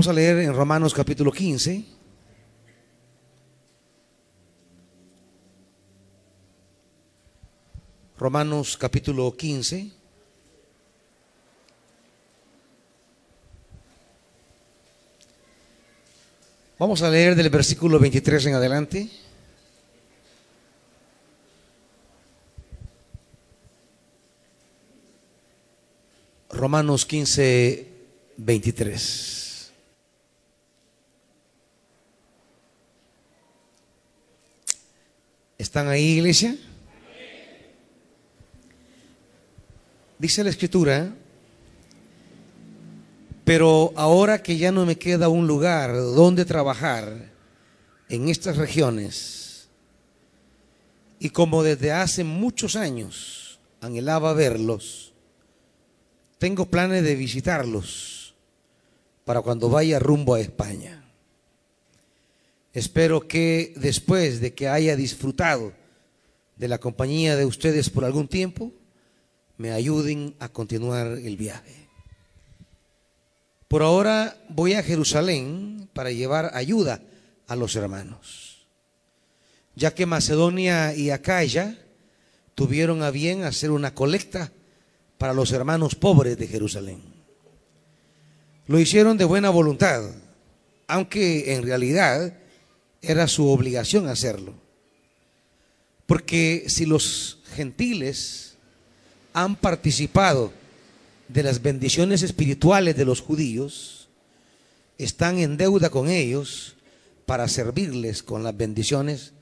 Vamos a leer en Romanos capítulo 15. Romanos capítulo 15. Vamos a leer del versículo 23 en adelante. Romanos 15, 23. ¿Están ahí, iglesia? Dice la escritura, pero ahora que ya no me queda un lugar donde trabajar en estas regiones, y como desde hace muchos años anhelaba verlos, tengo planes de visitarlos para cuando vaya rumbo a España. Espero que después de que haya disfrutado de la compañía de ustedes por algún tiempo, me ayuden a continuar el viaje. Por ahora voy a Jerusalén para llevar ayuda a los hermanos, ya que Macedonia y Acaya tuvieron a bien hacer una colecta para los hermanos pobres de Jerusalén. Lo hicieron de buena voluntad, aunque en realidad era su obligación hacerlo. Porque si los gentiles han participado de las bendiciones espirituales de los judíos, están en deuda con ellos para servirles con las bendiciones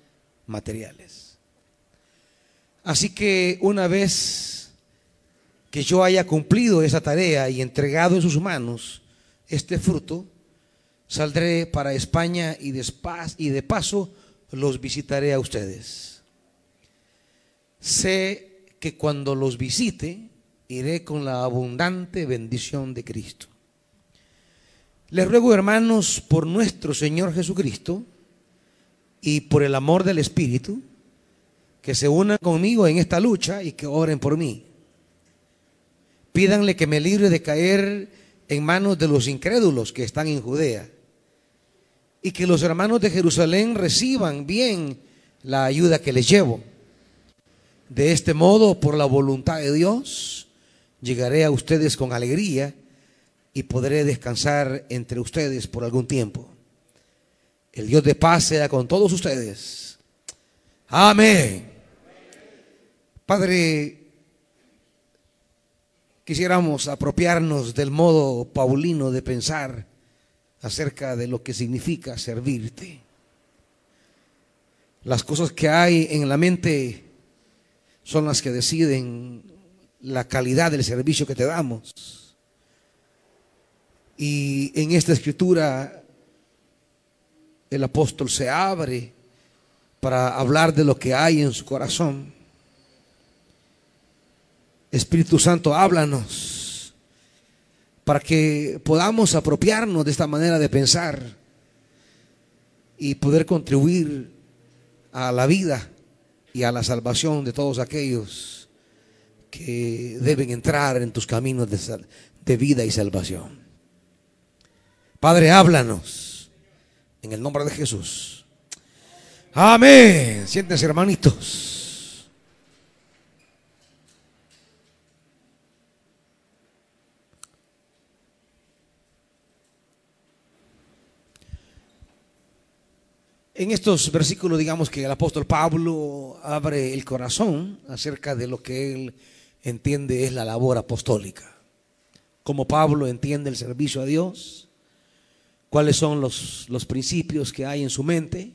materiales. Así que una vez que yo haya cumplido esa tarea y entregado en sus manos este fruto, saldré para España y de, paso los visitaré a ustedes. Sé que cuando los visite, iré con la abundante bendición de Cristo. Les ruego, hermanos, por nuestro Señor Jesucristo y por el amor del Espíritu, que se unan conmigo en esta lucha y que oren por mí Pídanle que me libre de caer en manos de los incrédulos que están en Judea. Y que los hermanos de Jerusalén reciban bien la ayuda que les llevo. De este modo, por la voluntad de Dios, llegaré a ustedes con alegría y podré descansar entre ustedes por algún tiempo. El Dios de paz sea con todos ustedes. Amén. Padre, quisiéramos apropiarnos del modo paulino de pensar acerca de lo que significa servirte. Las cosas que hay en la mente son las que deciden la calidad del servicio que te damos. Y en esta escritura el apóstol se abre para hablar de lo que hay en su corazón. Espíritu Santo, háblanos para que podamos apropiarnos de esta manera de pensar y poder contribuir a la vida y a la salvación de todos aquellos que deben entrar en tus caminos de, vida y salvación. Padre, háblanos en el nombre de Jesús. Amén. Siéntense, hermanitos. En estos versículos, digamos que el apóstol Pablo abre el corazón acerca de lo que él entiende es la labor apostólica. Como Pablo entiende el servicio a Dios, cuáles son los, los principios que hay en su mente,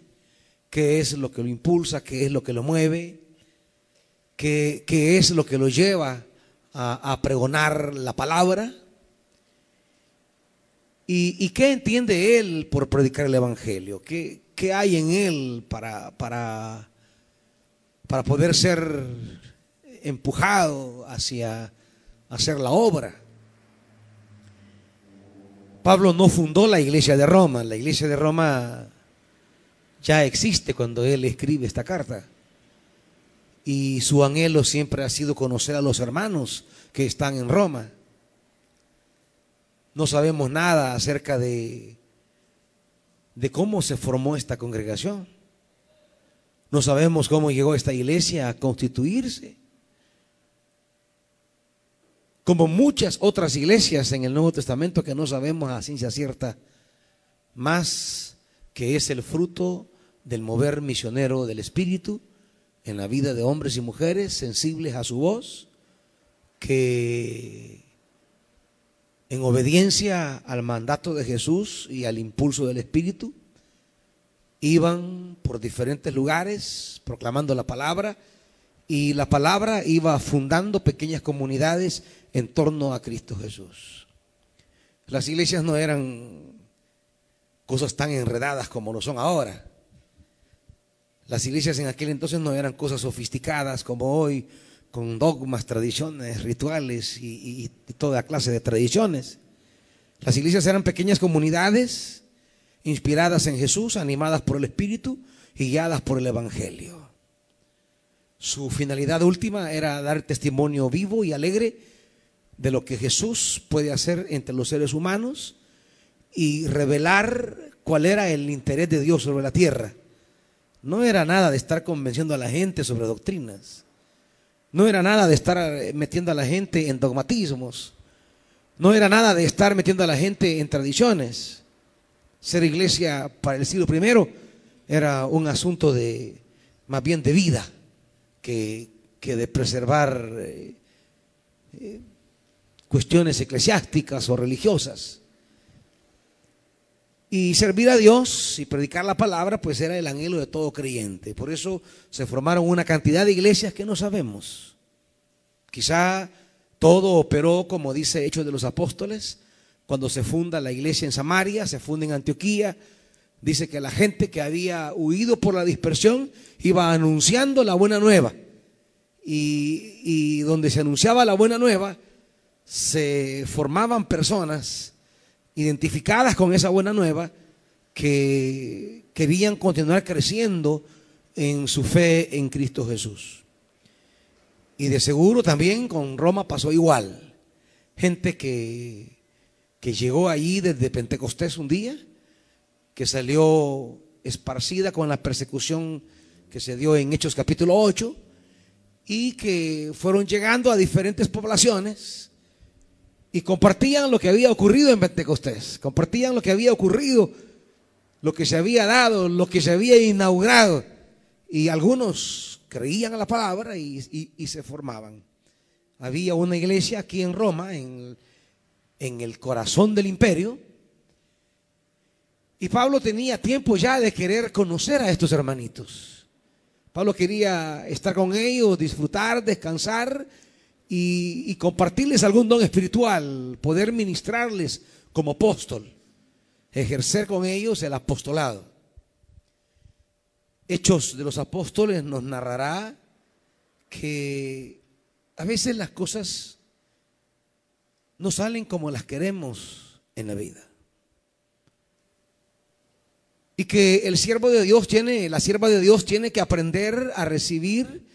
qué es lo que lo impulsa, qué es lo que lo mueve, qué, es lo que lo lleva a, pregonar la palabra. ¿Y, qué entiende él por predicar el Evangelio? ¿Qué, qué hay en él para, para, para poder ser empujado hacia hacer la obra. Pablo no fundó la iglesia de Roma, la iglesia de Roma ya existe cuando él escribe esta carta. Y su anhelo siempre ha sido conocer a los hermanos que están en Roma. No sabemos nada acerca de, de cómo se formó esta congregación. No sabemos cómo llegó esta iglesia a constituirse. Como muchas otras iglesias en el Nuevo Testamento que no sabemos a ciencia cierta, más que es el fruto del mover misionero del Espíritu en la vida de hombres y mujeres sensibles a su voz, que en obediencia al mandato de Jesús y al impulso del Espíritu, iban por diferentes lugares proclamando la palabra y la palabra iba fundando pequeñas comunidades en torno a Cristo Jesús. Las iglesias no eran cosas tan enredadas como lo son ahora. Las iglesias en aquel entonces no eran cosas sofisticadas como hoy, con dogmas, tradiciones, rituales y, toda clase de tradiciones. Las iglesias eran pequeñas comunidades inspiradas en Jesús, animadas por el Espíritu y guiadas por el Evangelio. Su finalidad última era dar testimonio vivo y alegre de lo que Jesús puede hacer entre los seres humanos y revelar cuál era el interés de Dios sobre la tierra. No era nada de estar convenciendo a la gente sobre doctrinas. No era nada de estar eh, metiendo a la gente en dogmatismos. No era nada de estar metiendo a la gente en tradiciones. Ser iglesia para el siglo I era un asunto de más bien de vida que, de preservar eh, eh, cuestiones eclesiásticas o religiosas. Y servir a Dios y predicar la palabra, pues era el anhelo de todo creyente. Por eso se formaron una cantidad de iglesias que no sabemos. Quizá todo operó, como dice Hechos de los Apóstoles, cuando se funda la iglesia en Samaria, se funda en Antioquía. Dice que la gente que había huido por la dispersión iba anunciando la buena nueva. Y, y donde se anunciaba la buena nueva, se formaban personas identificadas con esa buena nueva que querían continuar creciendo en su fe en Cristo Jesús. Y de seguro también con Roma pasó igual. Gente que, que llegó allí desde Pentecostés un día, que salió esparcida con la persecución que se dio en Hechos capítulo 8, y que fueron llegando a diferentes poblaciones y compartían lo que había ocurrido en Pentecostés, compartían lo que había ocurrido, lo que se había dado, lo que se había inaugurado. Y algunos creían a la palabra y, se formaban. Había una iglesia aquí en Roma, en, el corazón del imperio, y Pablo tenía tiempo ya de querer conocer a estos hermanitos. Pablo quería estar con ellos, disfrutar, descansar y, compartirles algún don espiritual, poder ministrarles como apóstol, ejercer con ellos el apostolado. Hechos de los Apóstoles nos narrará que a veces las cosas no salen como las queremos en la vida. Y que el siervo de Dios tiene, la sierva de Dios tiene que aprender a recibir,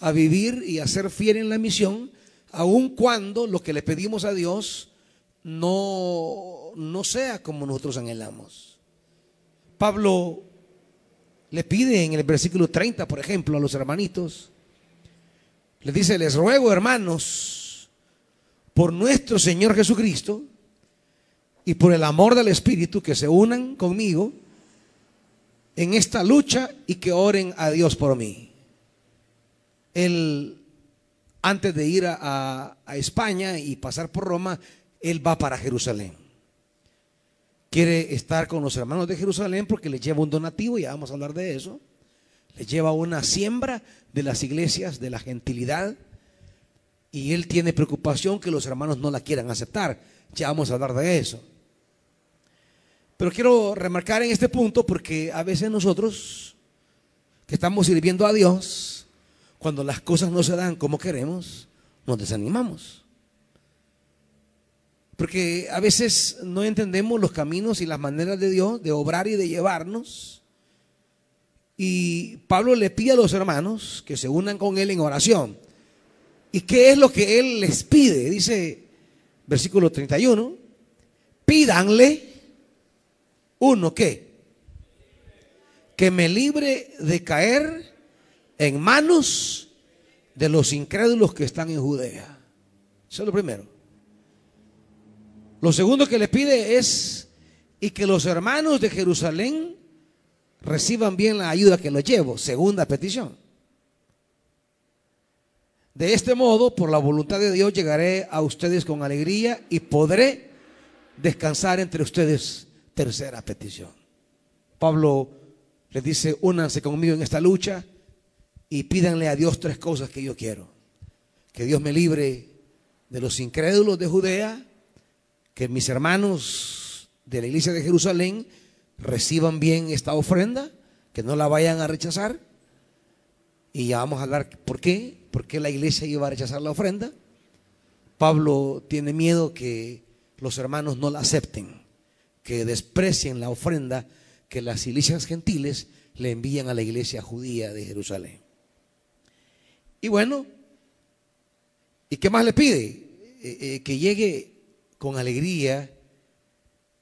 a vivir y a ser fiel en la misión aun cuando lo que le pedimos a Dios no, no sea como nosotros anhelamos. Pablo le pide en el versículo 30, por ejemplo, a los hermanitos, le dice, les ruego hermanos, por nuestro Señor Jesucristo y por el amor del Espíritu, que se unan conmigo en esta lucha y que oren a Dios por mí. El antes de ir a, España y pasar por Roma, él va para Jerusalén. Quiere estar con los hermanos de Jerusalén porque le lleva un donativo, ya vamos a hablar de eso. Le lleva una siembra de las iglesias, de la gentilidad. Y él tiene preocupación que los hermanos no la quieran aceptar. Ya vamos a hablar de eso. Pero quiero remarcar en este punto porque a veces nosotros que estamos sirviendo a Dios, cuando las cosas no se dan como queremos, nos desanimamos. Porque a veces no entendemos los caminos y las maneras de Dios de obrar y de llevarnos. Y Pablo le pide a los hermanos que se unan con él en oración. ¿Y qué es lo que él les pide? Dice versículo 31, pídanle, uno, ¿qué? Que me libre de caer en manos de los incrédulos que están en Judea. Eso es lo primero. Lo segundo que le pide es y que los hermanos de Jerusalén reciban bien la ayuda que los llevo. Segunda petición. De este modo, por la voluntad de Dios, llegaré a ustedes con alegría y podré descansar entre ustedes. Tercera petición. Pablo les dice, únanse conmigo en esta lucha y pídanle a Dios tres cosas que yo quiero. Que Dios me libre de los incrédulos de Judea, que mis hermanos de la iglesia de Jerusalén reciban bien esta ofrenda, que no la vayan a rechazar. Y ya vamos a hablar por qué, por qué la iglesia iba a rechazar la ofrenda. Pablo tiene miedo que los hermanos no la acepten, que desprecien la ofrenda que las iglesias gentiles le envían a la iglesia judía de Jerusalén. Y bueno, ¿y qué más le pide? Eh, eh, que llegue con alegría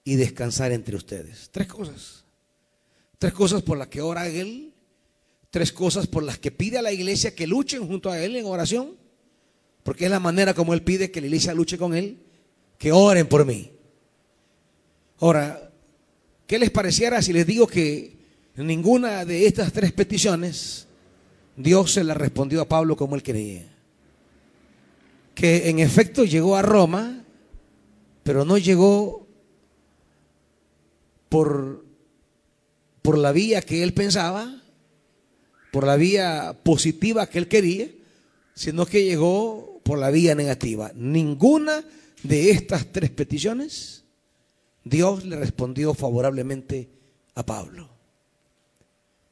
y descansar entre ustedes. Tres cosas. Tres cosas por las que ora él. Tres cosas por las que pide a la iglesia que luchen junto a él en oración. Porque es la manera como él pide que la iglesia luche con él. Que oren por mí. Ahora, ¿qué les pareciera si les digo que ninguna de estas tres peticiones Dios se la respondió a Pablo como él quería? Que en efecto llegó a Roma, pero no llegó por, por la vía que él pensaba, por la vía positiva que él quería, sino que llegó por la vía negativa. Ninguna de estas tres peticiones Dios le respondió favorablemente a Pablo.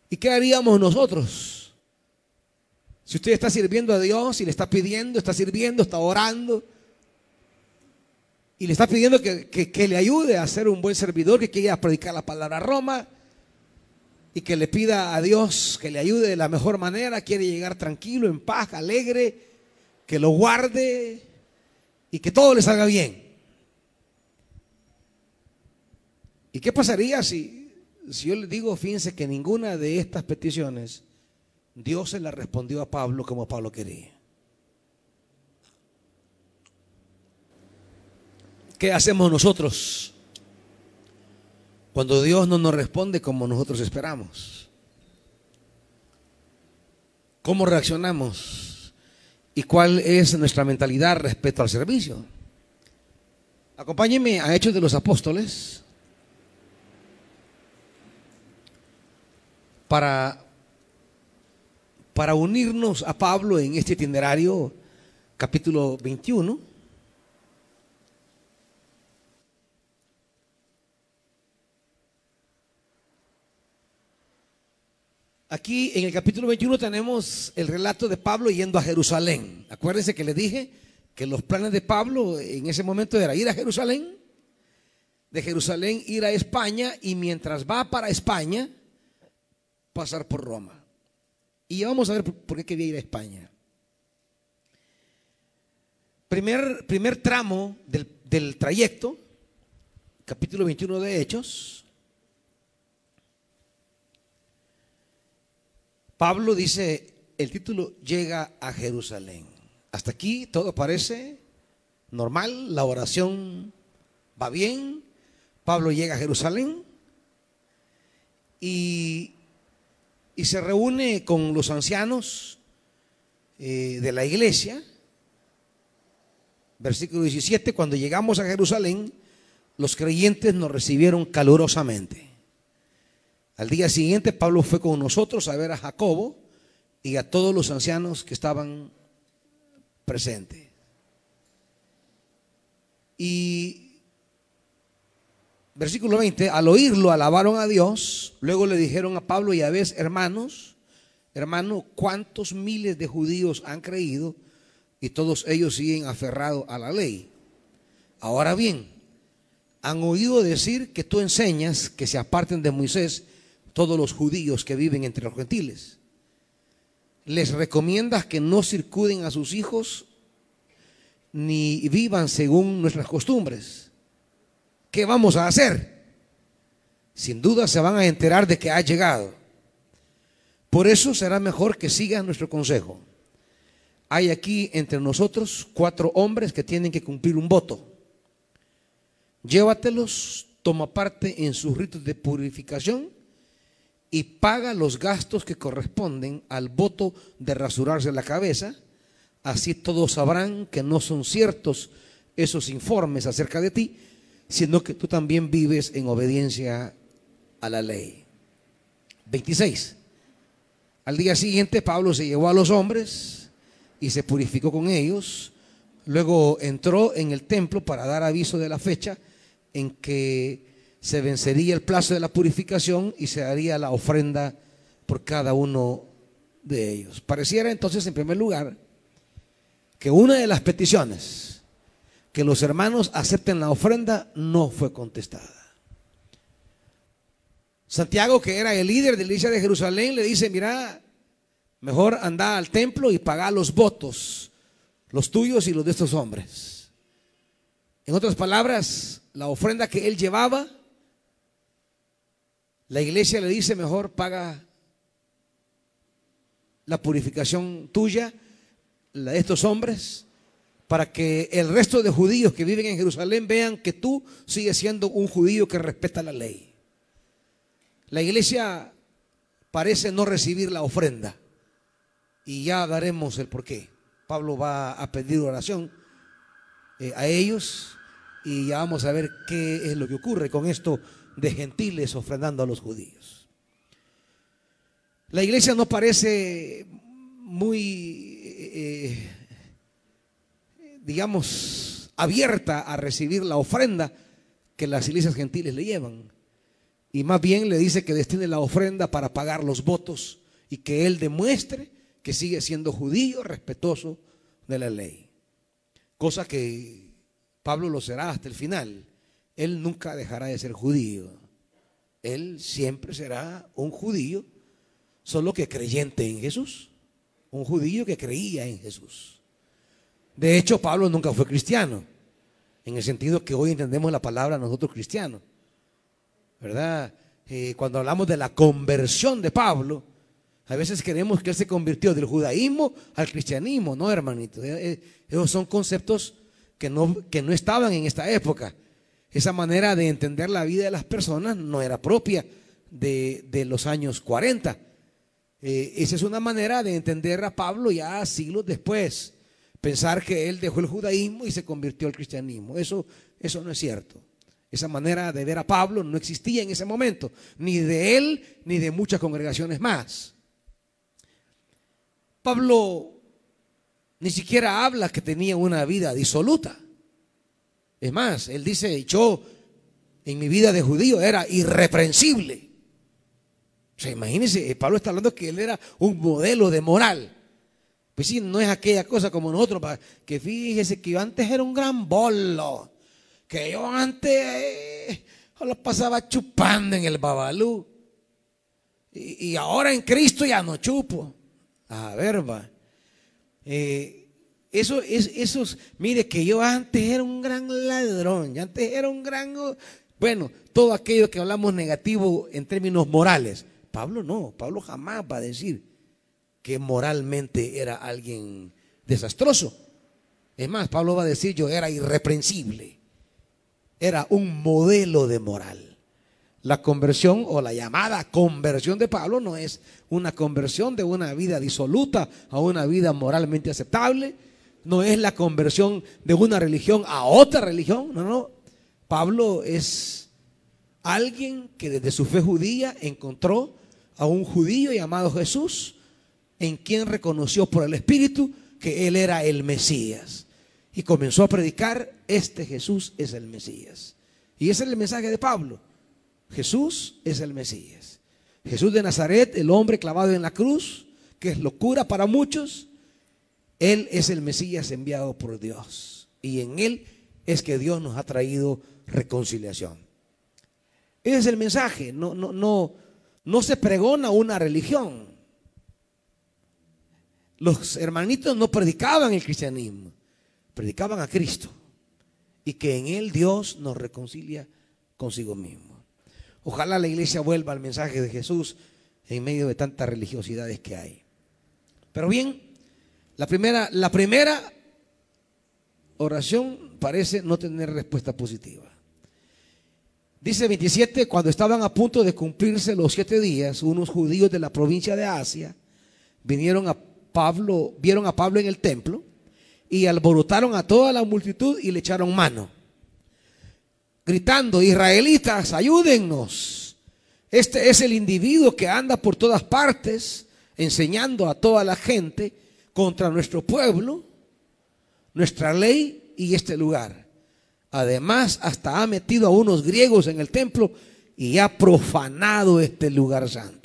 ¿Y qué haríamos nosotros? Si usted está sirviendo a Dios y le está pidiendo, está sirviendo, está orando, y le está pidiendo que, le ayude a ser un buen servidor, que quiera predicar la palabra a Roma y que le pida a Dios que le ayude de la mejor manera, quiere llegar tranquilo, en paz, alegre, que lo guarde y que todo le salga bien. ¿Y qué pasaría si, si yo le digo, fíjense que ninguna de estas peticiones Dios se la respondió a Pablo como Pablo quería? ¿Qué hacemos nosotros cuando Dios no nos responde como nosotros esperamos? ¿Cómo reaccionamos? ¿Y cuál es nuestra mentalidad respecto al servicio? Acompáñenme a Hechos de los Apóstoles para, para unirnos a Pablo en este itinerario, capítulo 21. Aquí en el capítulo 21 tenemos el relato de Pablo yendo a Jerusalén. Acuérdense que le dije que los planes de Pablo en ese momento era ir a Jerusalén, de Jerusalén ir a España y mientras va para España pasar por Roma. Y ya vamos a ver por qué quería ir a España. Primer, primer tramo del, del trayecto, capítulo 21 de Hechos, Pablo dice, el título llega a Jerusalén. Hasta aquí todo parece normal, la oración va bien, Pablo llega a Jerusalén y, se reúne con los ancianos eh, de la iglesia. Versículo 17, cuando llegamos a Jerusalén, los creyentes nos recibieron calurosamente. Al día siguiente Pablo fue con nosotros a ver a Jacobo y a todos los ancianos que estaban presentes. Y versículo 20, al oírlo alabaron a Dios, luego le dijeron a Pablo y a veces, hermanos, hermano, ¿cuántos miles de judíos han creído y todos ellos siguen aferrados a la ley? Ahora bien, han oído decir que tú enseñas que se aparten de Moisés todos los judíos que viven entre los gentiles. Les recomiendas que no circuden a sus hijos ni vivan según nuestras costumbres. ¿Qué vamos a hacer? Sin duda se van a enterar de que ha llegado. Por eso será mejor que sigan nuestro consejo. Hay aquí entre nosotros cuatro hombres que tienen que cumplir un voto. Llévatelos, toma parte en sus ritos de purificación y paga los gastos que corresponden al voto de rasurarse la cabeza. Así todos sabrán que no son ciertos esos informes acerca de ti, sino que tú también vives en obediencia a la ley. 26. Al día siguiente Pablo se llevó a los hombres y se purificó con ellos. Luego entró en el templo para dar aviso de la fecha en que se vencería el plazo de la purificación y se haría la ofrenda por cada uno de ellos. Pareciera entonces, en primer lugar, que una de las peticiones que los hermanos acepten la ofrenda no fue contestada. Santiago, que era el líder de la iglesia de Jerusalén, le dice, mira, mejor anda al templo y paga los votos, los tuyos y los de estos hombres. En otras palabras, la ofrenda que él llevaba, la iglesia le dice, mejor paga la purificación tuya, la de estos hombres, para que el resto de judíos que viven en Jerusalén vean que tú sigues siendo un judío que respeta la ley. La iglesia parece no recibir la ofrenda y ya daremos el porqué. Pablo va a pedir oración eh, a ellos y ya vamos a ver qué es lo que ocurre con esto de gentiles ofrendando a los judíos. La iglesia no parece muy, eh, digamos, abierta a recibir la ofrenda que las iglesias gentiles le llevan. Y más bien le dice que destine la ofrenda para pagar los votos y que él demuestre que sigue siendo judío, respetuoso de la ley. Cosa que Pablo lo será hasta el final. Él nunca dejará de ser judío. Él siempre será un judío, solo que creyente en Jesús. Un judío que creía en Jesús. De hecho, Pablo nunca fue cristiano, en el sentido que hoy entendemos la palabra nosotros cristianos. ¿verdad? Eh, cuando hablamos de la conversión de Pablo, a veces queremos que él se convirtió del judaísmo al cristianismo, no, hermanito. Eh, eh, esos son conceptos que no, que no estaban en esta época. Esa manera de entender la vida de las personas no era propia de, de los años 40. esa es una manera de entender a Pablo ya siglos después. Pensar que él dejó el judaísmo y se convirtió al cristianismo. Eso, eso no es cierto. Esa manera de ver a Pablo no existía en ese momento, ni de él ni de muchas congregaciones más. Pablo ni siquiera habla que tenía una vida disoluta. Es más, él dice, yo en mi vida de judío era irreprensible. O sea, imagínense, Pablo está hablando que él era un modelo de moral. Pues no es aquella cosa como nosotros, que fíjese que yo antes era un gran bolo que yo antes eh, lo pasaba chupando en el babalú. Y, ahora en Cristo ya no chupo. A ver, va. Eh, eso es, esos, mire que yo antes era un gran ladrón, yo antes era un gran, bueno, todo aquello que hablamos negativo en términos morales. Pablo no, Pablo jamás va a decir que moralmente era alguien desastroso. Es más, Pablo va a decir yo era irreprensible era un modelo de moral. La conversión o la llamada conversión de Pablo no es una conversión de una vida disoluta a una vida moralmente aceptable, no es la conversión de una religión a otra religión, no, no. Pablo es alguien que desde su fe judía encontró a un judío llamado Jesús, en quien reconoció por el Espíritu que él era el Mesías y comenzó a predicar, este Jesús es el Mesías. Y ese es el mensaje de Pablo. Jesús es el Mesías. Jesús de Nazaret, el hombre clavado en la cruz, que es locura para muchos, Él es el Mesías enviado por Dios. Y en Él es que Dios nos ha traído reconciliación. Ese es el mensaje. No, no, no, no se pregona una religión. Los hermanitos no predicaban el cristianismo predicaban a Cristo y que en Él Dios nos reconcilia consigo mismo. Ojalá la iglesia vuelva al mensaje de Jesús en medio de tantas religiosidades que hay. Pero bien, la primera, la primera oración parece no tener respuesta positiva. Dice 27, cuando estaban a punto de cumplirse los siete días, unos judíos de la provincia de Asia vinieron a Pablo, vieron a Pablo en el templo y alborotaron a toda la multitud y le echaron mano, gritando, israelitas, ayúdennos. Este es el individuo que anda por todas partes enseñando a toda la gente contra nuestro pueblo, nuestra ley y este lugar. Además, hasta ha metido a unos griegos en el templo y ha profanado este lugar santo.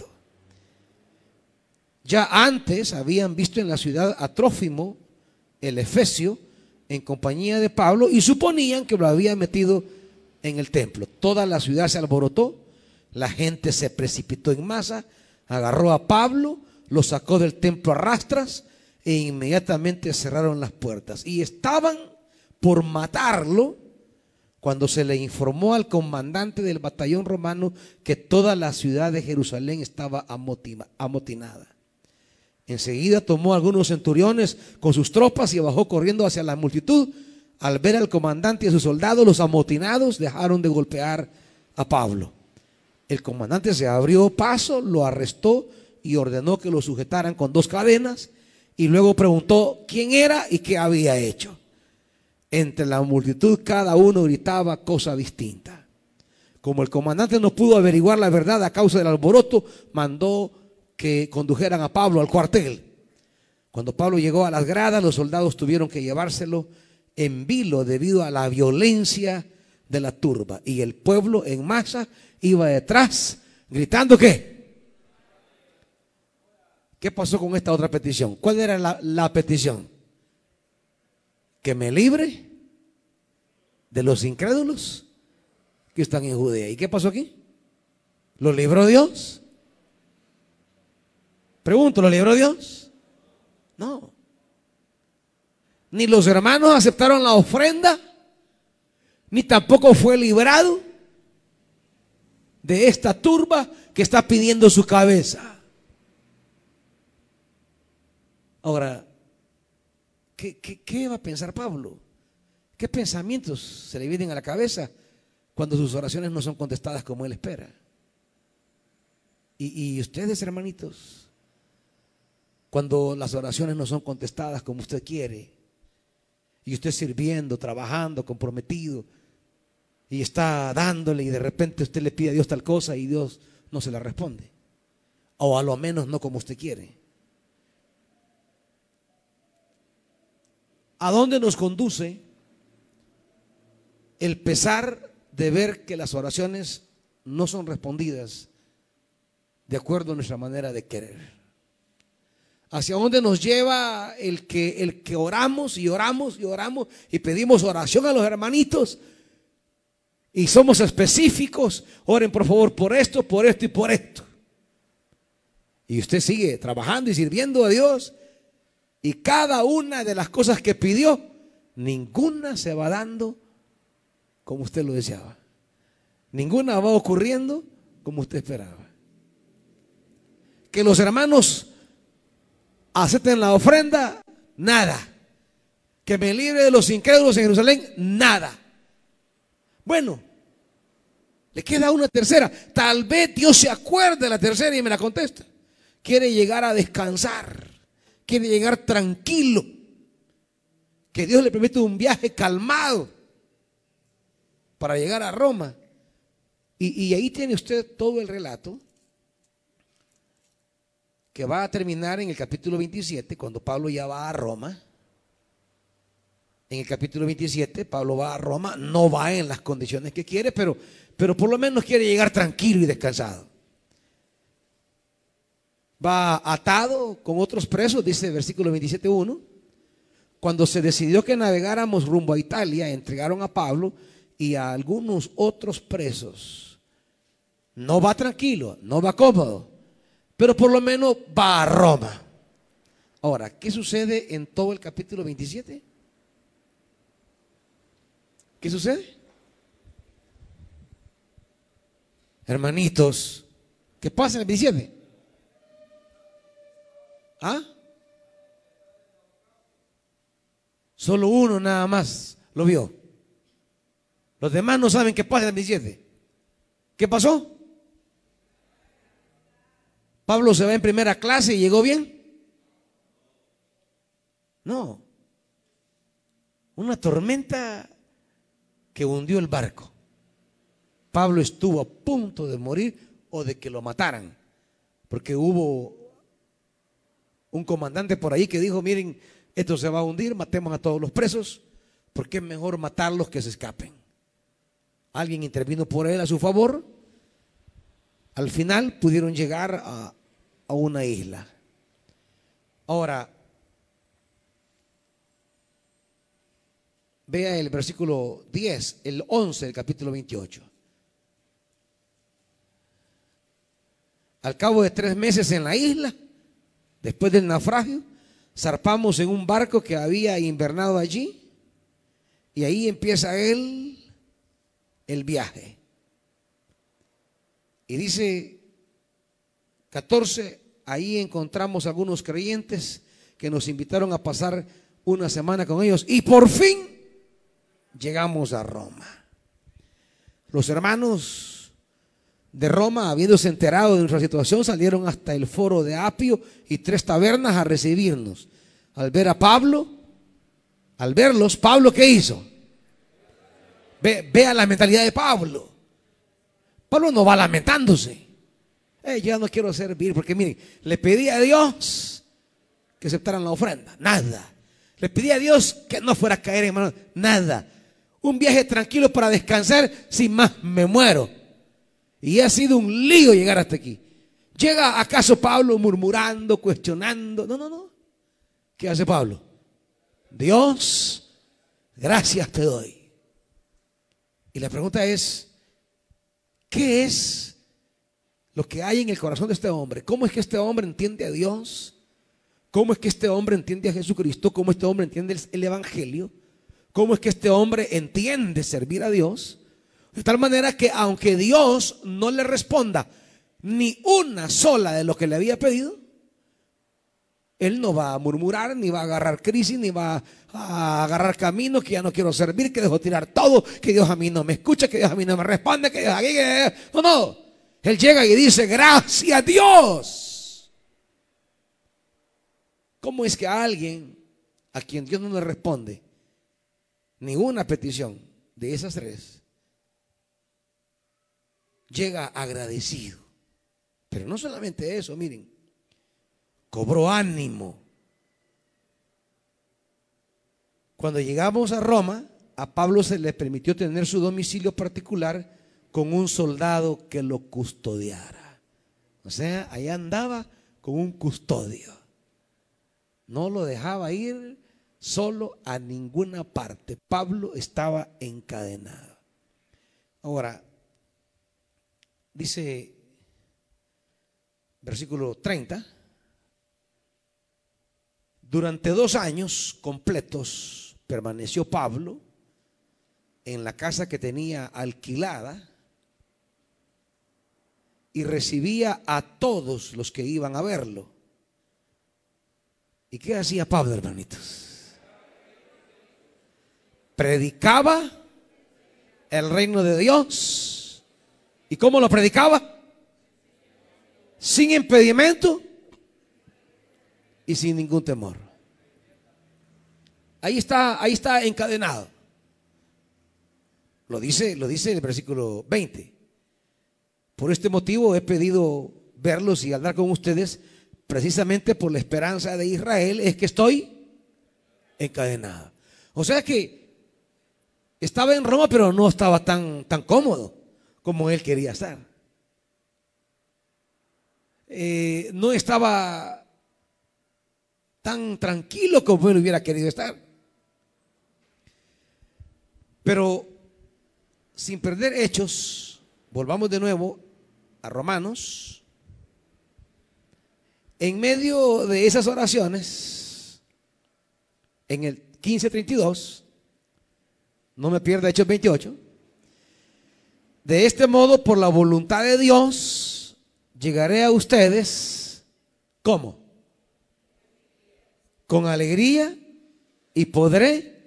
Ya antes habían visto en la ciudad a Trófimo, el Efesio, en compañía de Pablo, y suponían que lo había metido en el templo. Toda la ciudad se alborotó, la gente se precipitó en masa, agarró a Pablo, lo sacó del templo a rastras e inmediatamente cerraron las puertas. Y estaban por matarlo cuando se le informó al comandante del batallón romano que toda la ciudad de Jerusalén estaba amotinada. Enseguida tomó algunos centuriones con sus tropas y bajó corriendo hacia la multitud. Al ver al comandante y a sus soldados, los amotinados dejaron de golpear a Pablo. El comandante se abrió paso, lo arrestó y ordenó que lo sujetaran con dos cadenas y luego preguntó quién era y qué había hecho. Entre la multitud cada uno gritaba cosa distinta. Como el comandante no pudo averiguar la verdad a causa del alboroto, mandó que condujeran a Pablo al cuartel. Cuando Pablo llegó a las gradas, los soldados tuvieron que llevárselo en vilo debido a la violencia de la turba. Y el pueblo en masa iba detrás gritando que... ¿Qué pasó con esta otra petición? ¿Cuál era la, la petición? Que me libre de los incrédulos que están en Judea. ¿Y qué pasó aquí? ¿Lo libró Dios? Pregunto, ¿lo libró Dios? No. Ni los hermanos aceptaron la ofrenda, ni tampoco fue librado de esta turba que está pidiendo su cabeza. Ahora, ¿qué, va a pensar Pablo? ¿Qué pensamientos se le vienen a la cabeza cuando sus oraciones no son contestadas como él espera? Y ustedes, hermanitos, cuando las oraciones no son contestadas como usted quiere, y usted sirviendo, trabajando, comprometido, y está dándole y de repente usted le pide a Dios tal cosa y Dios no se la responde. O a lo menos no como usted quiere. ¿A dónde nos conduce el pesar de ver que las oraciones no son respondidas de acuerdo a nuestra manera de querer? ¿Hacia dónde nos lleva el que, el que oramos y oramos y oramos y pedimos oración a los hermanitos? Y somos específicos. Oren por favor por esto, por esto y por esto. Y usted sigue trabajando y sirviendo a Dios. Y cada una de las cosas que pidió, ninguna se va dando como usted lo deseaba. Ninguna va ocurriendo como usted esperaba. Que los hermanos acepten la ofrenda, nada. Que me libre de los incrédulos en Jerusalén, nada. Bueno, le queda una tercera. Tal vez Dios se acuerde de la tercera y me la contesta. Quiere llegar a descansar. Quiere llegar tranquilo. Que Dios le permite un viaje calmado para llegar a Roma. Y ahí tiene usted todo el relato que va a terminar en el capítulo 27, cuando Pablo ya va a Roma. En el capítulo 27, Pablo va a Roma, no va en las condiciones que quiere, pero, pero por lo menos quiere llegar tranquilo y descansado. Va atado con otros presos, dice el versículo 27.1. Cuando se decidió que navegáramos rumbo a Italia, entregaron a Pablo y a algunos otros presos. No va tranquilo, no va cómodo pero por lo menos va a Roma. Ahora, ¿qué sucede en todo el capítulo 27? ¿Qué sucede? Hermanitos, ¿qué pasa en el 27? ¿Ah? Solo uno nada más lo vio. Los demás no saben qué pasa en el 27. ¿Qué pasó? Pablo se va en primera clase y llegó bien. No. Una tormenta que hundió el barco. Pablo estuvo a punto de morir o de que lo mataran. Porque hubo un comandante por ahí que dijo, miren, esto se va a hundir, matemos a todos los presos, porque es mejor matarlos que se escapen. Alguien intervino por él a su favor. Al final pudieron llegar a, a una isla. Ahora, vea el versículo 10, el 11 del capítulo 28. Al cabo de tres meses en la isla, después del naufragio, zarpamos en un barco que había invernado allí y ahí empieza él el viaje. Y dice 14, ahí encontramos algunos creyentes que nos invitaron a pasar una semana con ellos y por fin llegamos a Roma. Los hermanos de Roma, habiéndose enterado de nuestra situación, salieron hasta el foro de Apio y tres tabernas a recibirnos. Al ver a Pablo, al verlos, Pablo, ¿qué hizo? Ve, vea la mentalidad de Pablo. Pablo no va lamentándose. Eh, ya no quiero servir porque miren, le pedí a Dios que aceptaran la ofrenda. Nada. Le pedí a Dios que no fuera a caer en manos. Nada. Un viaje tranquilo para descansar, sin más me muero. Y ha sido un lío llegar hasta aquí. ¿Llega acaso Pablo murmurando, cuestionando? No, no, no. ¿Qué hace Pablo? Dios, gracias te doy. Y la pregunta es, ¿qué es lo que hay en el corazón de este hombre? ¿Cómo es que este hombre entiende a Dios? ¿Cómo es que este hombre entiende a Jesucristo? ¿Cómo este hombre entiende el Evangelio? ¿Cómo es que este hombre entiende servir a Dios? De tal manera que aunque Dios no le responda ni una sola de lo que le había pedido, él no va a murmurar, ni va a agarrar crisis, ni va a agarrar camino, que ya no quiero servir, que dejo tirar todo, que Dios a mí no me escucha, que Dios a mí no me responde, que Dios aquí, que... no, no. Él llega y dice, gracias a Dios. ¿Cómo es que a alguien a quien Dios no le responde ninguna petición de esas tres llega agradecido? Pero no solamente eso, miren cobró ánimo. Cuando llegamos a Roma, a Pablo se le permitió tener su domicilio particular con un soldado que lo custodiara. O sea, allá andaba con un custodio. No lo dejaba ir solo a ninguna parte. Pablo estaba encadenado. Ahora, dice versículo 30, durante dos años completos permaneció Pablo en la casa que tenía alquilada y recibía a todos los que iban a verlo. ¿Y qué hacía Pablo, hermanitos? Predicaba el reino de Dios. ¿Y cómo lo predicaba? Sin impedimento y sin ningún temor. Ahí está, ahí está encadenado. Lo dice, lo dice el versículo 20. Por este motivo he pedido verlos y hablar con ustedes, precisamente por la esperanza de Israel, es que estoy encadenado. O sea que estaba en Roma, pero no estaba tan, tan cómodo como él quería estar. Eh, no estaba tan tranquilo como él hubiera querido estar. Pero sin perder hechos, volvamos de nuevo a Romanos. En medio de esas oraciones, en el 1532, no me pierda Hechos 28, De este modo, por la voluntad de Dios, llegaré a ustedes, ¿cómo? Con alegría y podré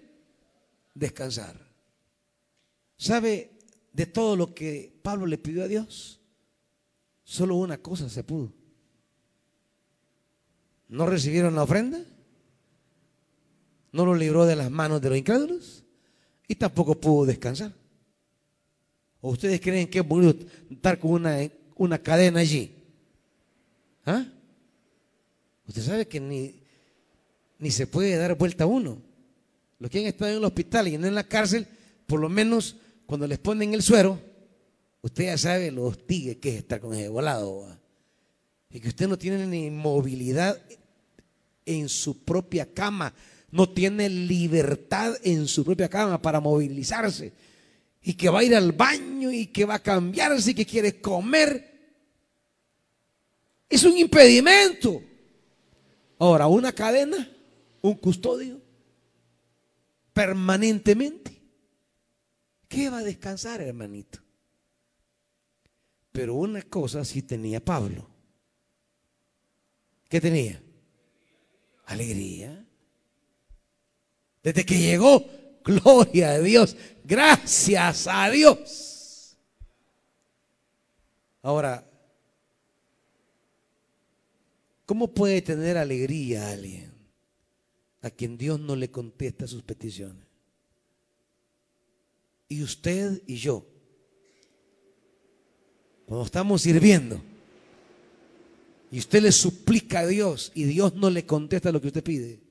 descansar. ¿Sabe de todo lo que Pablo le pidió a Dios? Solo una cosa se pudo. ¿No recibieron la ofrenda? ¿No lo libró de las manos de los incrédulos? Y tampoco pudo descansar. ¿O ustedes creen que es bonito estar con una, una cadena allí? ¿Ah? Usted sabe que ni, ni se puede dar vuelta a uno. Los que han estado en el hospital y en la cárcel, por lo menos cuando les ponen el suero, usted ya sabe lo hostigue que es estar con ese volado. Y que usted no tiene ni movilidad en su propia cama, no tiene libertad en su propia cama para movilizarse. Y que va a ir al baño y que va a cambiarse y que quiere comer. Es un impedimento. Ahora, una cadena, un custodio, permanentemente. ¿Qué va a descansar, hermanito? Pero una cosa sí tenía Pablo. ¿Qué tenía? Alegría. Desde que llegó, gloria a Dios, gracias a Dios. Ahora, ¿cómo puede tener alegría alguien a quien Dios no le contesta sus peticiones? Y usted y yo, cuando estamos sirviendo, y usted le suplica a Dios y Dios no le contesta lo que usted pide,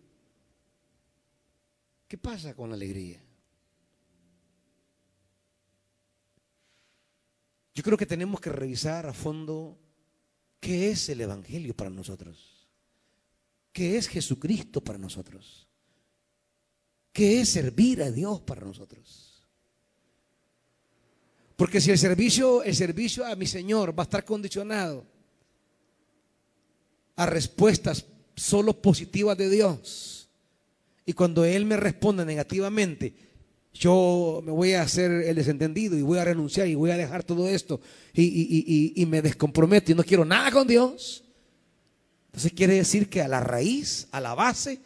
¿qué pasa con la alegría? Yo creo que tenemos que revisar a fondo qué es el Evangelio para nosotros, qué es Jesucristo para nosotros, qué es servir a Dios para nosotros. Porque si el servicio, el servicio a mi Señor va a estar condicionado a respuestas solo positivas de Dios, y cuando Él me responda negativamente, yo me voy a hacer el desentendido y voy a renunciar y voy a dejar todo esto y, y me descomprometo y no quiero nada con Dios. Entonces quiere decir que a la raíz, a la base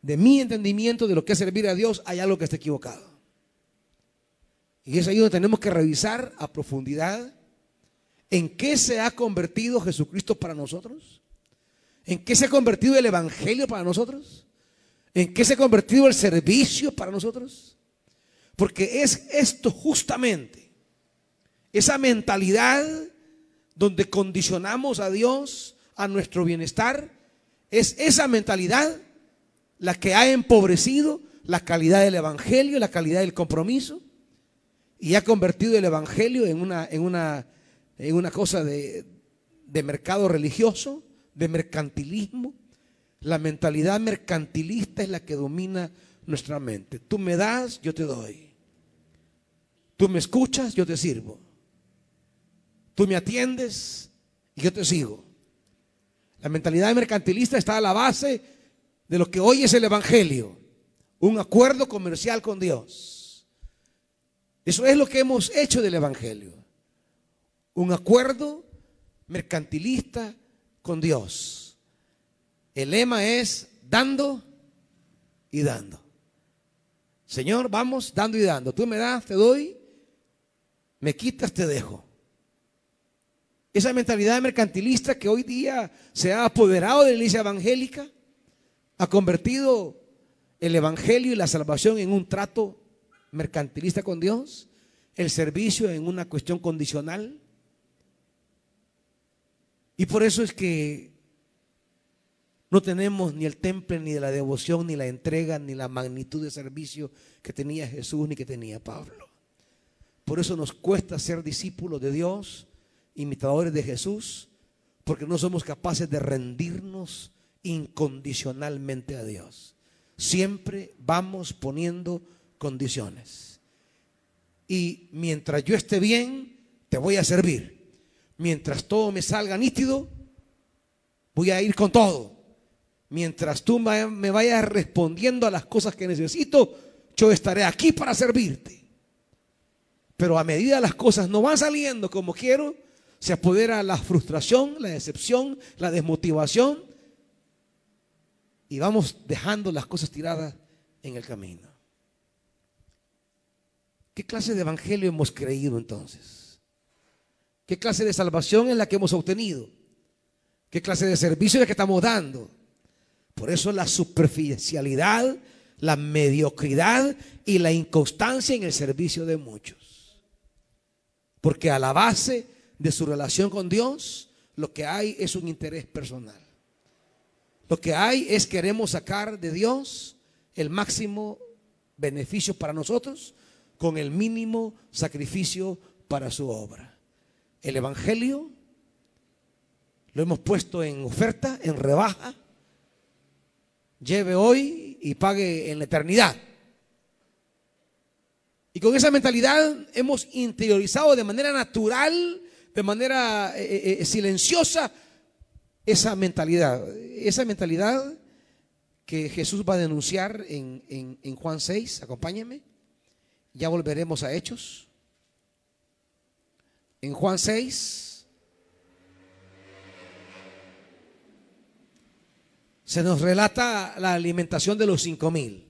de mi entendimiento de lo que es servir a Dios, hay algo que está equivocado. Y es ahí donde tenemos que revisar a profundidad en qué se ha convertido Jesucristo para nosotros. ¿En qué se ha convertido el Evangelio para nosotros? ¿En qué se ha convertido el servicio para nosotros? Porque es esto justamente, esa mentalidad donde condicionamos a Dios a nuestro bienestar, es esa mentalidad la que ha empobrecido la calidad del Evangelio, la calidad del compromiso y ha convertido el Evangelio en una, en una, en una cosa de, de mercado religioso, de mercantilismo. La mentalidad mercantilista es la que domina nuestra mente. Tú me das, yo te doy. Tú me escuchas, yo te sirvo. Tú me atiendes y yo te sigo. La mentalidad mercantilista está a la base de lo que hoy es el Evangelio, un acuerdo comercial con Dios. Eso es lo que hemos hecho del Evangelio. Un acuerdo mercantilista con Dios. El lema es dando y dando. Señor, vamos dando y dando. Tú me das, te doy, me quitas, te dejo. Esa mentalidad mercantilista que hoy día se ha apoderado de la iglesia evangélica ha convertido el evangelio y la salvación en un trato mercantilista con Dios, el servicio en una cuestión condicional. Y por eso es que no tenemos ni el temple, ni la devoción, ni la entrega, ni la magnitud de servicio que tenía Jesús, ni que tenía Pablo. Por eso nos cuesta ser discípulos de Dios, imitadores de Jesús, porque no somos capaces de rendirnos incondicionalmente a Dios. Siempre vamos poniendo condiciones. Y mientras yo esté bien, te voy a servir. Mientras todo me salga nítido, voy a ir con todo. Mientras tú me vayas respondiendo a las cosas que necesito, yo estaré aquí para servirte. Pero a medida las cosas no van saliendo como quiero, se apodera la frustración, la decepción, la desmotivación y vamos dejando las cosas tiradas en el camino. ¿Qué clase de evangelio hemos creído entonces? ¿Qué clase de salvación es la que hemos obtenido? ¿Qué clase de servicio es la que estamos dando? Por eso la superficialidad, la mediocridad y la inconstancia en el servicio de muchos. Porque a la base de su relación con Dios, lo que hay es un interés personal. Lo que hay es queremos sacar de Dios el máximo beneficio para nosotros con el mínimo sacrificio para su obra. El Evangelio lo hemos puesto en oferta, en rebaja. Lleve hoy y pague en la eternidad. Y con esa mentalidad hemos interiorizado de manera natural, de manera eh, eh, eh, silenciosa, esa mentalidad, esa mentalidad que Jesús va a denunciar en, en Juan 6, acompáñenme, ya volveremos a Hechos. En Juan 6 se nos relata la alimentación de los cinco mil.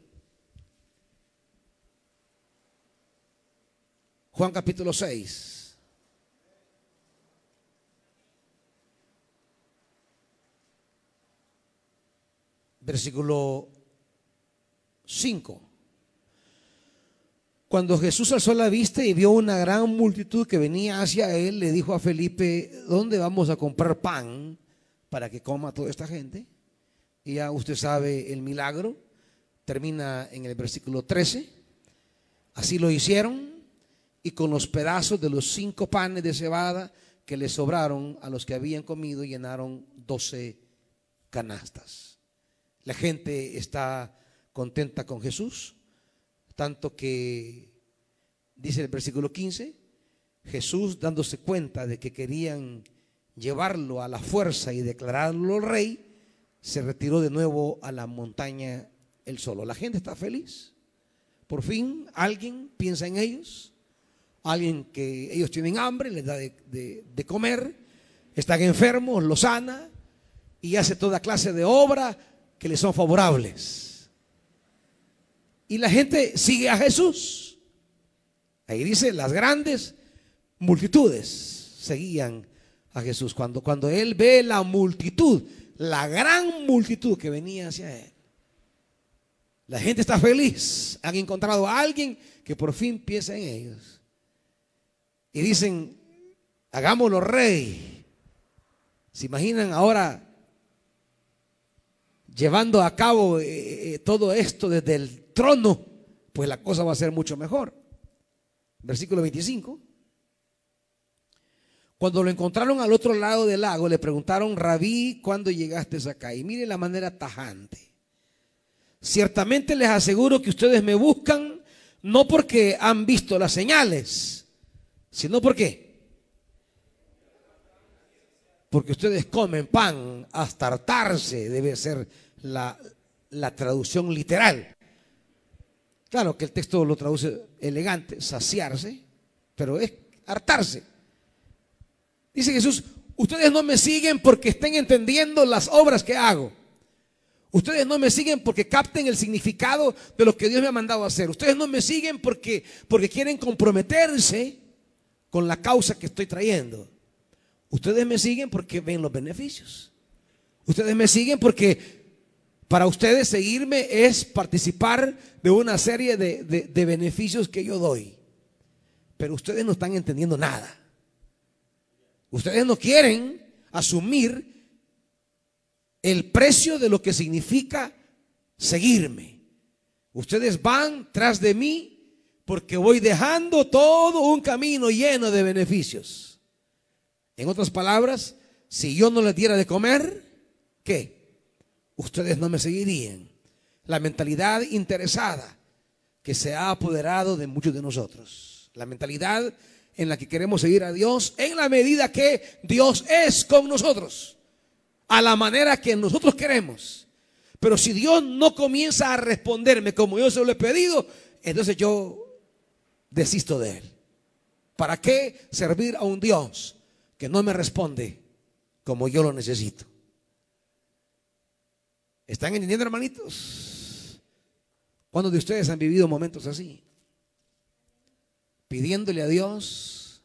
Juan capítulo 6. versículo 5. Cuando Jesús alzó la vista y vio una gran multitud que venía hacia él, le dijo a Felipe, ¿dónde vamos a comprar pan para que coma toda esta gente? Y ya usted sabe el milagro, termina en el versículo 13. Así lo hicieron y con los pedazos de los cinco panes de cebada que le sobraron a los que habían comido llenaron doce canastas. La gente está contenta con Jesús, tanto que, dice el versículo 15, Jesús dándose cuenta de que querían llevarlo a la fuerza y declararlo rey, se retiró de nuevo a la montaña él solo. La gente está feliz. Por fin alguien piensa en ellos, alguien que ellos tienen hambre, les da de, comer, están enfermos, los sana y hace toda clase de obra que le son favorables. Y la gente sigue a Jesús. Ahí dice, las grandes multitudes seguían a Jesús. Cuando, cuando él ve la multitud, la gran multitud que venía hacia él. La gente está feliz. Han encontrado a alguien que por fin piensa en ellos. Y dicen, hagámoslo rey. ¿Se imaginan ahora llevando a cabo eh, eh, todo esto desde el trono, pues la cosa va a ser mucho mejor. Versículo 25. Cuando lo encontraron al otro lado del lago, le preguntaron, Rabí, ¿cuándo llegaste acá? Y mire la manera tajante. Ciertamente les aseguro que ustedes me buscan no porque han visto las señales, sino porque porque ustedes comen pan hasta hartarse, debe ser la, traducción literal. Claro que el texto lo traduce elegante, saciarse, pero es hartarse. Dice Jesús, ustedes no me siguen porque estén entendiendo las obras que hago. Ustedes no me siguen porque capten el significado de lo que Dios me ha mandado a hacer. Ustedes no me siguen porque, porque quieren comprometerse con la causa que estoy trayendo. Ustedes me siguen porque ven los beneficios. Ustedes me siguen porque para ustedes seguirme es participar de una serie de, beneficios que yo doy. Pero ustedes no están entendiendo nada. Ustedes no quieren asumir el precio de lo que significa seguirme. Ustedes van tras de mí porque voy dejando todo un camino lleno de beneficios. En otras palabras, si yo no les diera de comer, ¿qué? Ustedes no me seguirían. La mentalidad interesada que se ha apoderado de muchos de nosotros. La mentalidad en la que queremos seguir a Dios en la medida que Dios es con nosotros. A la manera que nosotros queremos. Pero si Dios no comienza a responderme como yo se lo he pedido, entonces yo desisto de Él. ¿Para qué servir a un Dios que no me responde como yo lo necesito? ¿Están entendiendo, hermanitos? ¿Cuántos de ustedes han vivido momentos así? Pidiéndole a Dios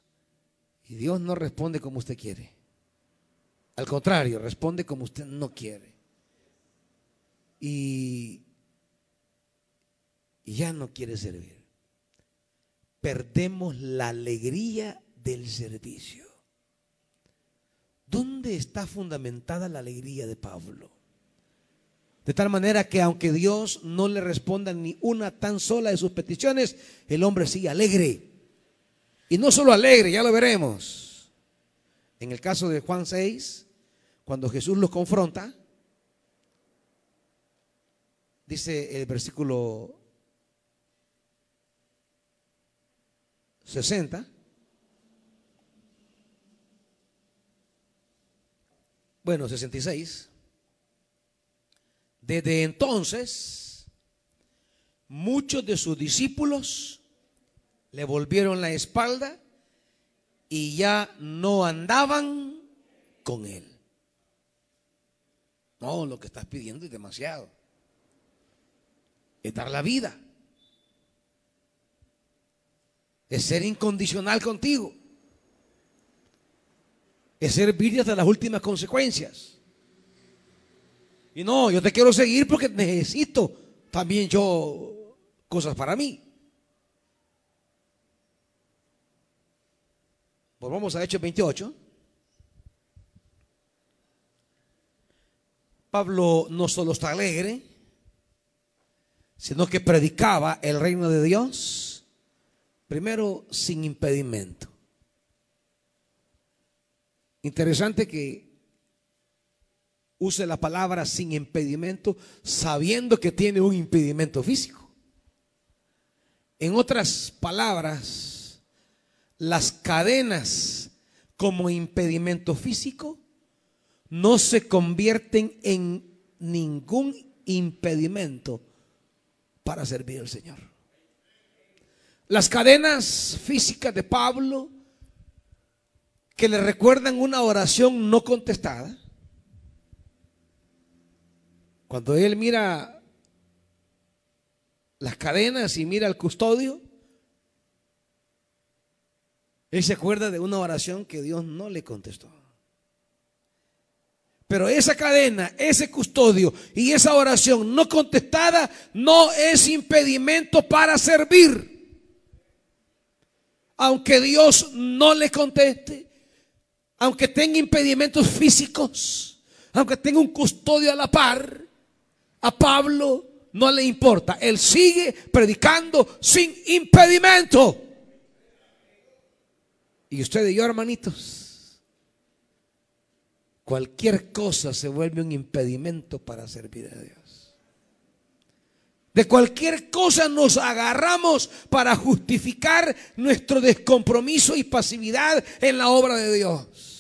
y Dios no responde como usted quiere. Al contrario, responde como usted no quiere. Y, y ya no quiere servir. Perdemos la alegría del servicio. ¿Dónde está fundamentada la alegría de Pablo? De tal manera que aunque Dios no le responda ni una tan sola de sus peticiones, el hombre sigue alegre. Y no solo alegre, ya lo veremos. En el caso de Juan 6, cuando Jesús los confronta, dice el versículo 60, bueno, 66, desde entonces muchos de sus discípulos le volvieron la espalda y ya no andaban con él. No, lo que estás pidiendo es demasiado. Es dar la vida. Es ser incondicional contigo. Es servir hasta las últimas consecuencias. Y no, yo te quiero seguir porque necesito también yo cosas para mí. Volvamos a Hechos 28. Pablo no solo está alegre, sino que predicaba el reino de Dios, primero sin impedimento. Interesante que use la palabra sin impedimento, sabiendo que tiene un impedimento físico. En otras palabras, las cadenas como impedimento físico no se convierten en ningún impedimento para servir al Señor. Las cadenas físicas de Pablo que le recuerdan una oración no contestada. Cuando él mira las cadenas y mira al custodio, él se acuerda de una oración que Dios no le contestó. Pero esa cadena, ese custodio y esa oración no contestada no es impedimento para servir. Aunque Dios no le conteste, aunque tenga impedimentos físicos, aunque tenga un custodio a la par, a Pablo no le importa. Él sigue predicando sin impedimento. Y usted y yo, hermanitos, cualquier cosa se vuelve un impedimento para servir a Dios. De cualquier cosa nos agarramos para justificar nuestro descompromiso y pasividad en la obra de Dios.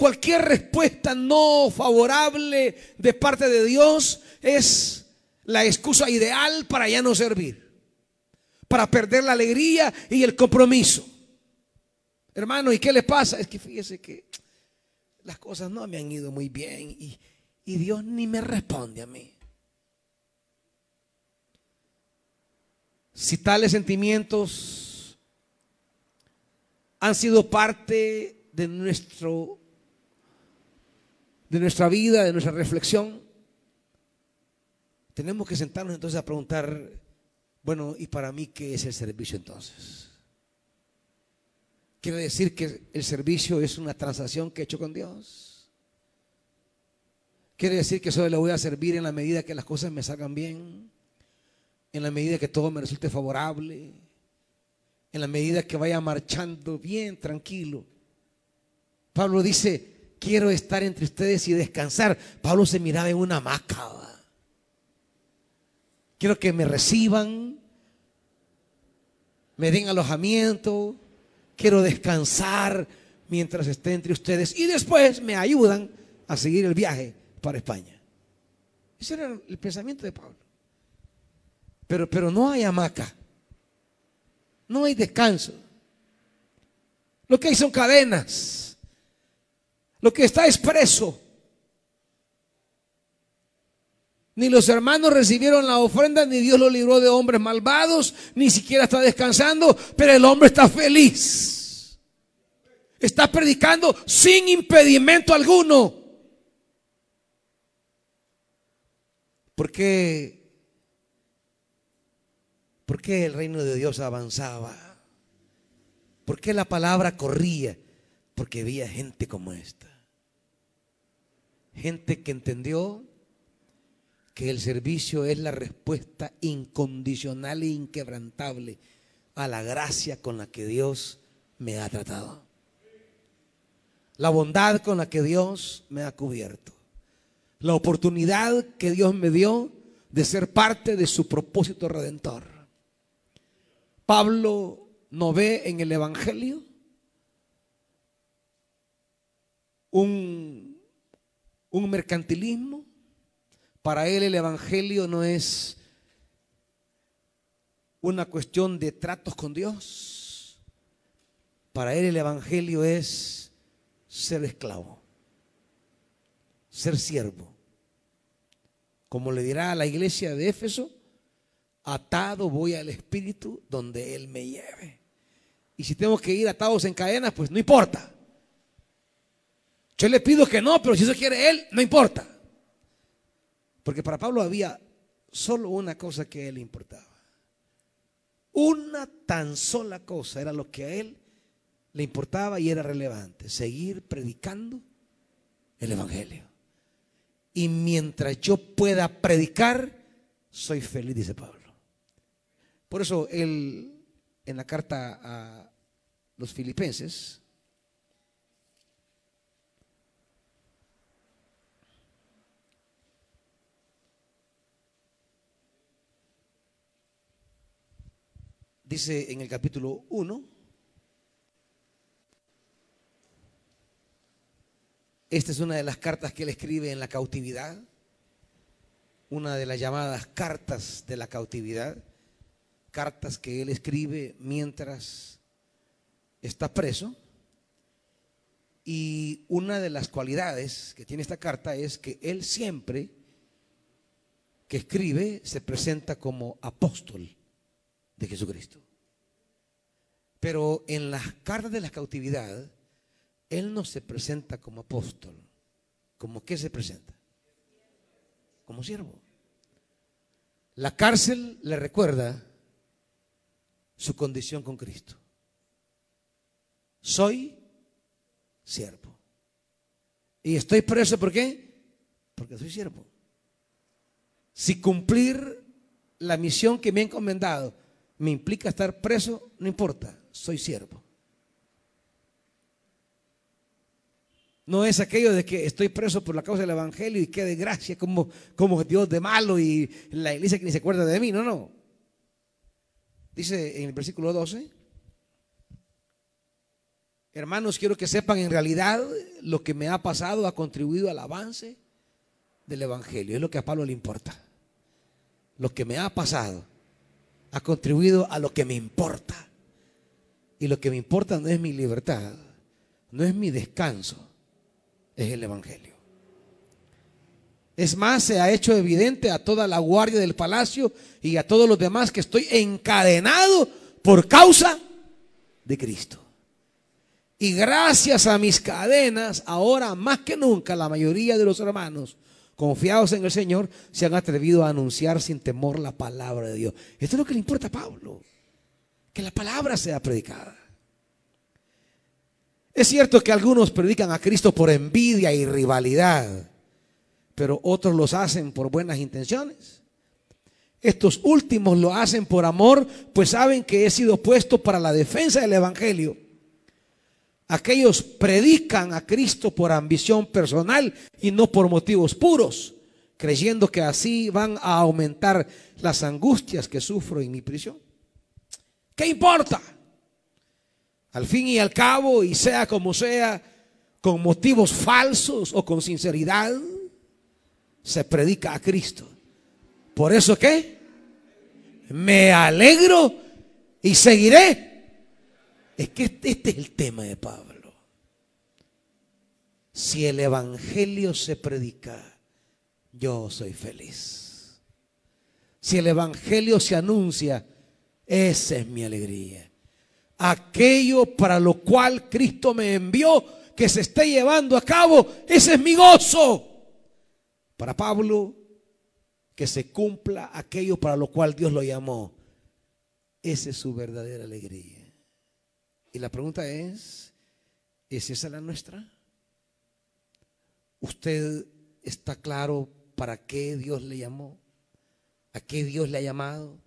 Cualquier respuesta no favorable de parte de Dios es la excusa ideal para ya no servir para perder la alegría y el compromiso. Hermano, ¿y qué le pasa? Es que fíjese que las cosas no me han ido muy bien y, y Dios ni me responde a mí. Si tales sentimientos han sido parte de nuestro de nuestra vida, de nuestra reflexión, tenemos que sentarnos entonces a preguntar bueno, ¿y para mí qué es el servicio entonces? ¿Quiere decir que el servicio es una transacción que he hecho con Dios? ¿Quiere decir que solo le voy a servir en la medida que las cosas me salgan bien? ¿En la medida que todo me resulte favorable? ¿En la medida que vaya marchando bien, tranquilo? Pablo dice, quiero estar entre ustedes y descansar. Pablo se miraba en una hamaca. Quiero que me reciban, me den alojamiento, quiero descansar mientras esté entre ustedes y después me ayudan a seguir el viaje para España. Ese era el pensamiento de Pablo. Pero, pero no hay hamaca. No hay descanso. Lo que hay son cadenas. Lo que está es preso. Ni los hermanos recibieron la ofrenda, ni Dios lo libró de hombres malvados, ni siquiera está descansando, pero el hombre está feliz. Está predicando sin impedimento alguno. ¿Por qué? ¿Por qué el reino de Dios avanzaba? ¿Por qué la palabra corría? Porque había gente como esta. Gente que entendió que el servicio es la respuesta incondicional e inquebrantable a la gracia con la que Dios me ha tratado. La bondad con la que Dios me ha cubierto la oportunidad que Dios me dio de ser parte de su propósito redentor. Pablo no ve en el Evangelio un, un mercantilismo. Para él el Evangelio no es una cuestión de tratos con Dios. Para él el Evangelio es ser esclavo ser siervo. Como le dirá a la iglesia de Éfeso, atado voy al Espíritu donde Él me lleve. Y si tengo que ir atados en cadenas, pues no importa. Yo le pido que no, pero si eso quiere Él, no importa. Porque para Pablo había solo una cosa que a Él importaba. Una tan sola cosa era lo que a Él le importaba y era relevante. Seguir predicando el Evangelio. Y mientras yo pueda predicar, soy feliz, dice Pablo. Por eso él, en la carta a los filipenses, dice en el capítulo 1, Esta es una de las cartas que él escribe en la cautividad, una de las llamadas cartas de la cautividad, cartas que él escribe mientras está preso. Y una de las cualidades que tiene esta carta es que él siempre que escribe se presenta como apóstol de Jesucristo. Pero en las cartas de la cautividad, él no se presenta como apóstol. ¿Como qué se presenta? Como siervo. La cárcel le recuerda su condición con Cristo. Soy siervo. Y estoy preso, ¿por qué? Porque soy siervo. Si cumplir la misión que me ha encomendado me implica estar preso, no importa, soy siervo. No es aquello de que estoy preso por la causa del Evangelio y qué desgracia, como, como Dios de malo y la iglesia que ni se acuerda de mí. No, no. Dice en el versículo 12, hermanos, quiero que sepan en realidad lo que me ha pasado ha contribuido al avance del Evangelio. Es lo que a Pablo le importa. Lo que me ha pasado ha contribuido a lo que me importa. Y lo que me importa no es mi libertad, no es mi descanso es el Evangelio. Es más, se ha hecho evidente a toda la guardia del palacio y a todos los demás que estoy encadenado por causa de Cristo. Y gracias a mis cadenas, ahora más que nunca la mayoría de los hermanos confiados en el Señor se han atrevido a anunciar sin temor la palabra de Dios. Esto es lo que le importa a Pablo, que la palabra sea predicada. Es cierto que algunos predican a Cristo por envidia y rivalidad, pero otros los hacen por buenas intenciones. Estos últimos lo hacen por amor, pues saben que he sido puesto para la defensa del Evangelio. Aquellos predican a Cristo por ambición personal y no por motivos puros, creyendo que así van a aumentar las angustias que sufro en mi prisión. ¿Qué importa? Al fin y al cabo, y sea como sea, con motivos falsos o con sinceridad, se predica a Cristo. Por eso que me alegro y seguiré. Es que este, este es el tema de Pablo. Si el Evangelio se predica, yo soy feliz. Si el Evangelio se anuncia, esa es mi alegría. Aquello para lo cual Cristo me envió, que se esté llevando a cabo, ese es mi gozo. Para Pablo, que se cumpla aquello para lo cual Dios lo llamó. Esa es su verdadera alegría. Y la pregunta es, ¿es esa la nuestra? ¿Usted está claro para qué Dios le llamó? ¿A qué Dios le ha llamado?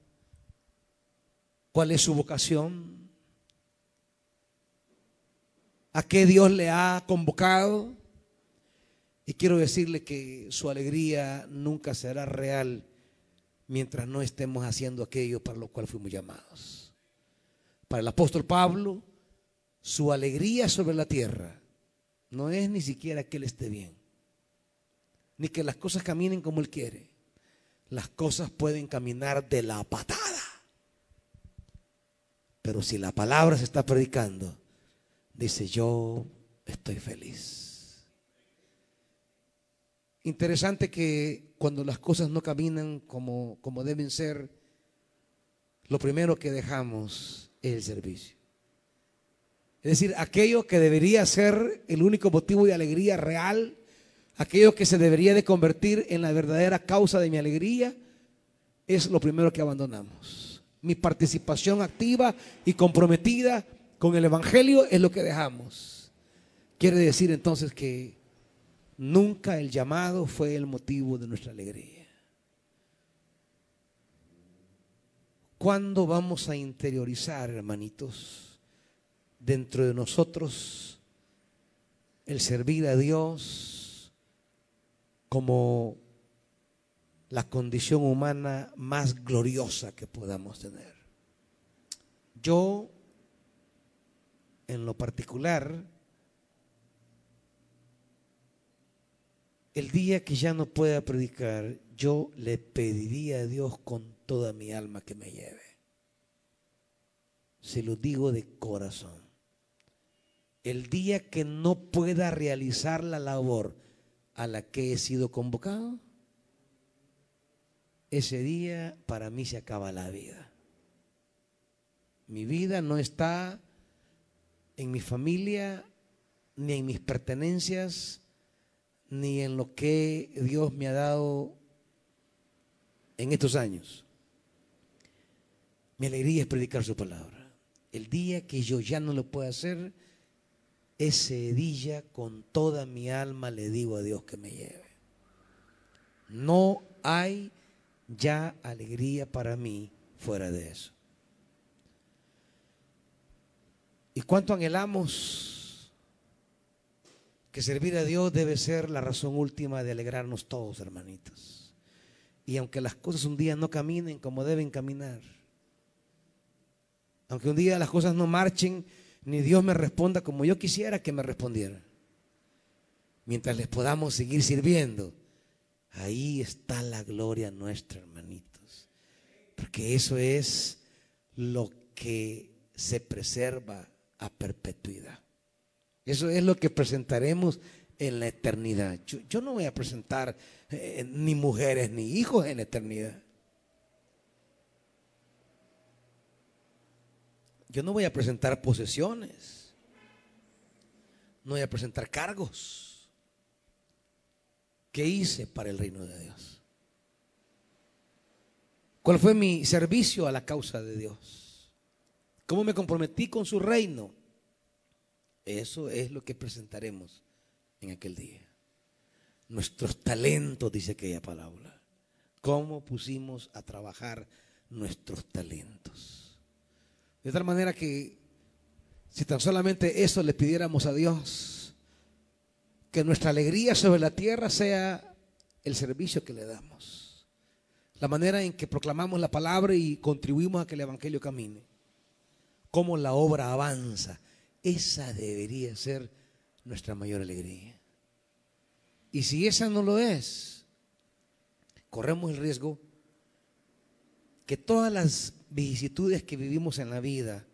¿Cuál es su vocación? ¿A qué Dios le ha convocado? Y quiero decirle que su alegría nunca será real mientras no estemos haciendo aquello para lo cual fuimos llamados. Para el apóstol Pablo, su alegría sobre la tierra no es ni siquiera que él esté bien, ni que las cosas caminen como él quiere. Las cosas pueden caminar de la patada. Pero si la palabra se está predicando, dice yo estoy feliz. Interesante que cuando las cosas no caminan como, como deben ser, lo primero que dejamos es el servicio. Es decir, aquello que debería ser el único motivo de alegría real, aquello que se debería de convertir en la verdadera causa de mi alegría, es lo primero que abandonamos. Mi participación activa y comprometida con el Evangelio es lo que dejamos. Quiere decir entonces que nunca el llamado fue el motivo de nuestra alegría. ¿Cuándo vamos a interiorizar, hermanitos? Dentro de nosotros el servir a Dios como la condición humana más gloriosa que podamos tener. Yo, en lo particular, el día que ya no pueda predicar, yo le pediría a Dios con toda mi alma que me lleve. Se lo digo de corazón el día que no pueda realizar la labor a la que he sido convocado, ese día para mí se acaba la vida. Mi vida no está en mi familia, ni en mis pertenencias, ni en lo que Dios me ha dado en estos años. Mi alegría es predicar su palabra. El día que yo ya no lo pueda hacer, ese día con toda mi alma le digo a Dios que me lleve. No hay ya alegría para mí fuera de eso. ¿Y cuánto anhelamos que servir a Dios debe ser la razón última de alegrarnos todos, hermanitos? Y aunque las cosas un día no caminen como deben caminar, aunque un día las cosas no marchen ni Dios me responda como yo quisiera que me respondiera. Mientras les podamos seguir sirviendo, ahí está la gloria nuestra, hermanitos. Porque eso es lo que se preserva a perpetuidad. Eso es lo que presentaremos en la eternidad. Yo, no voy a presentar eh, ni mujeres ni hijos en la eternidad. Yo no voy a presentar posesiones. No voy a presentar cargos. ¿Qué hice para el reino de Dios? ¿Cuál fue mi servicio a la causa de Dios? ¿Cómo me comprometí con su reino? Eso es lo que presentaremos en aquel día. Nuestros talentos, dice aquella palabra. ¿Cómo pusimos a trabajar nuestros talentos? De tal manera que si tan solamente eso le pidiéramos a Dios, que nuestra alegría sobre la tierra sea el servicio que le damos, la manera en que proclamamos la palabra y contribuimos a que el Evangelio camine, cómo la obra avanza, esa debería ser nuestra mayor alegría. Y si esa no lo es, corremos el riesgo que todas las vicisitudes que vivimos en la vida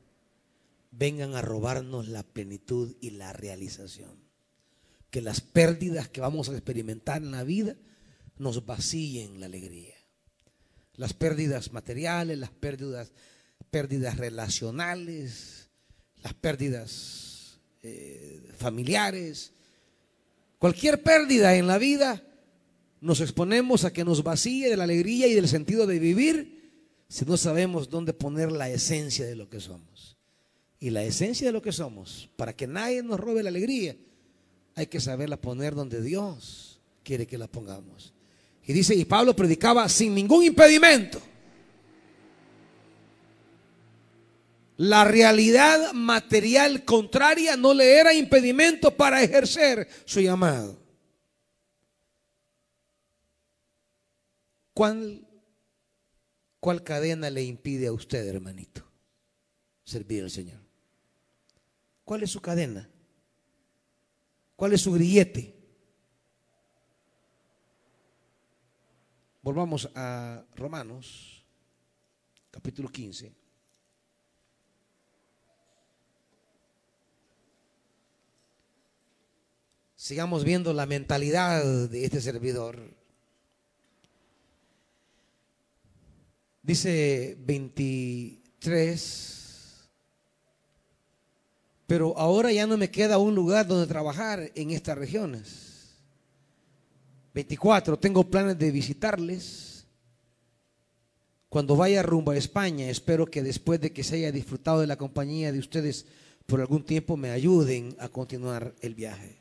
vengan a robarnos la plenitud y la realización. Que las pérdidas que vamos a experimentar en la vida nos vacíen la alegría. Las pérdidas materiales, las pérdidas, pérdidas relacionales, las pérdidas eh, familiares, cualquier pérdida en la vida, nos exponemos a que nos vacíe de la alegría y del sentido de vivir si no sabemos dónde poner la esencia de lo que somos. Y la esencia de lo que somos, para que nadie nos robe la alegría, hay que saberla poner donde Dios quiere que la pongamos. Y dice, y Pablo predicaba sin ningún impedimento. La realidad material contraria no le era impedimento para ejercer su llamado. ¿Cuál, cuál cadena le impide a usted, hermanito, servir al Señor? ¿Cuál es su cadena? ¿Cuál es su grillete? Volvamos a Romanos, capítulo 15. Sigamos viendo la mentalidad de este servidor. Dice 23. Pero ahora ya no me queda un lugar donde trabajar en estas regiones. 24. Tengo planes de visitarles. Cuando vaya rumbo a España, espero que después de que se haya disfrutado de la compañía de ustedes por algún tiempo, me ayuden a continuar el viaje.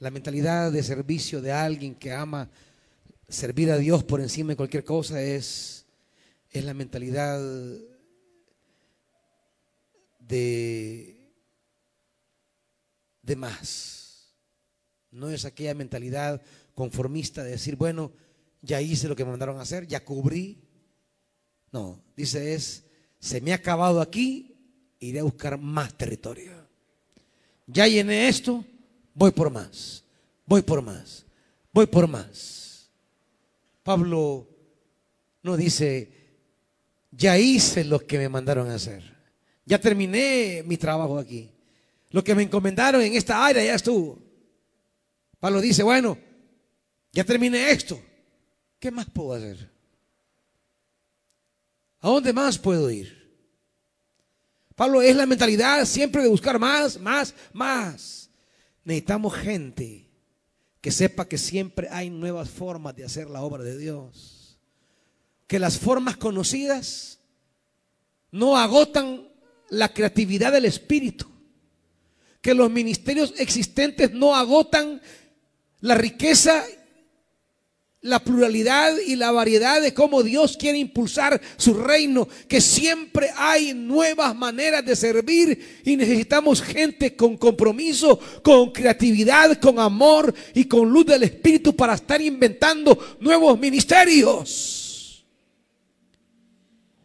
La mentalidad de servicio de alguien que ama servir a Dios por encima de cualquier cosa es, es la mentalidad de más. No es aquella mentalidad conformista de decir, bueno, ya hice lo que me mandaron a hacer, ya cubrí. No, dice es, se me ha acabado aquí, iré a buscar más territorio. Ya llené esto, voy por más, voy por más, voy por más. Pablo no dice, ya hice lo que me mandaron a hacer, ya terminé mi trabajo aquí. Lo que me encomendaron en esta área ya estuvo. Pablo dice, bueno, ya terminé esto. ¿Qué más puedo hacer? ¿A dónde más puedo ir? Pablo es la mentalidad siempre de buscar más, más, más. Necesitamos gente que sepa que siempre hay nuevas formas de hacer la obra de Dios. Que las formas conocidas no agotan la creatividad del Espíritu que los ministerios existentes no agotan la riqueza, la pluralidad y la variedad de cómo Dios quiere impulsar su reino, que siempre hay nuevas maneras de servir y necesitamos gente con compromiso, con creatividad, con amor y con luz del Espíritu para estar inventando nuevos ministerios.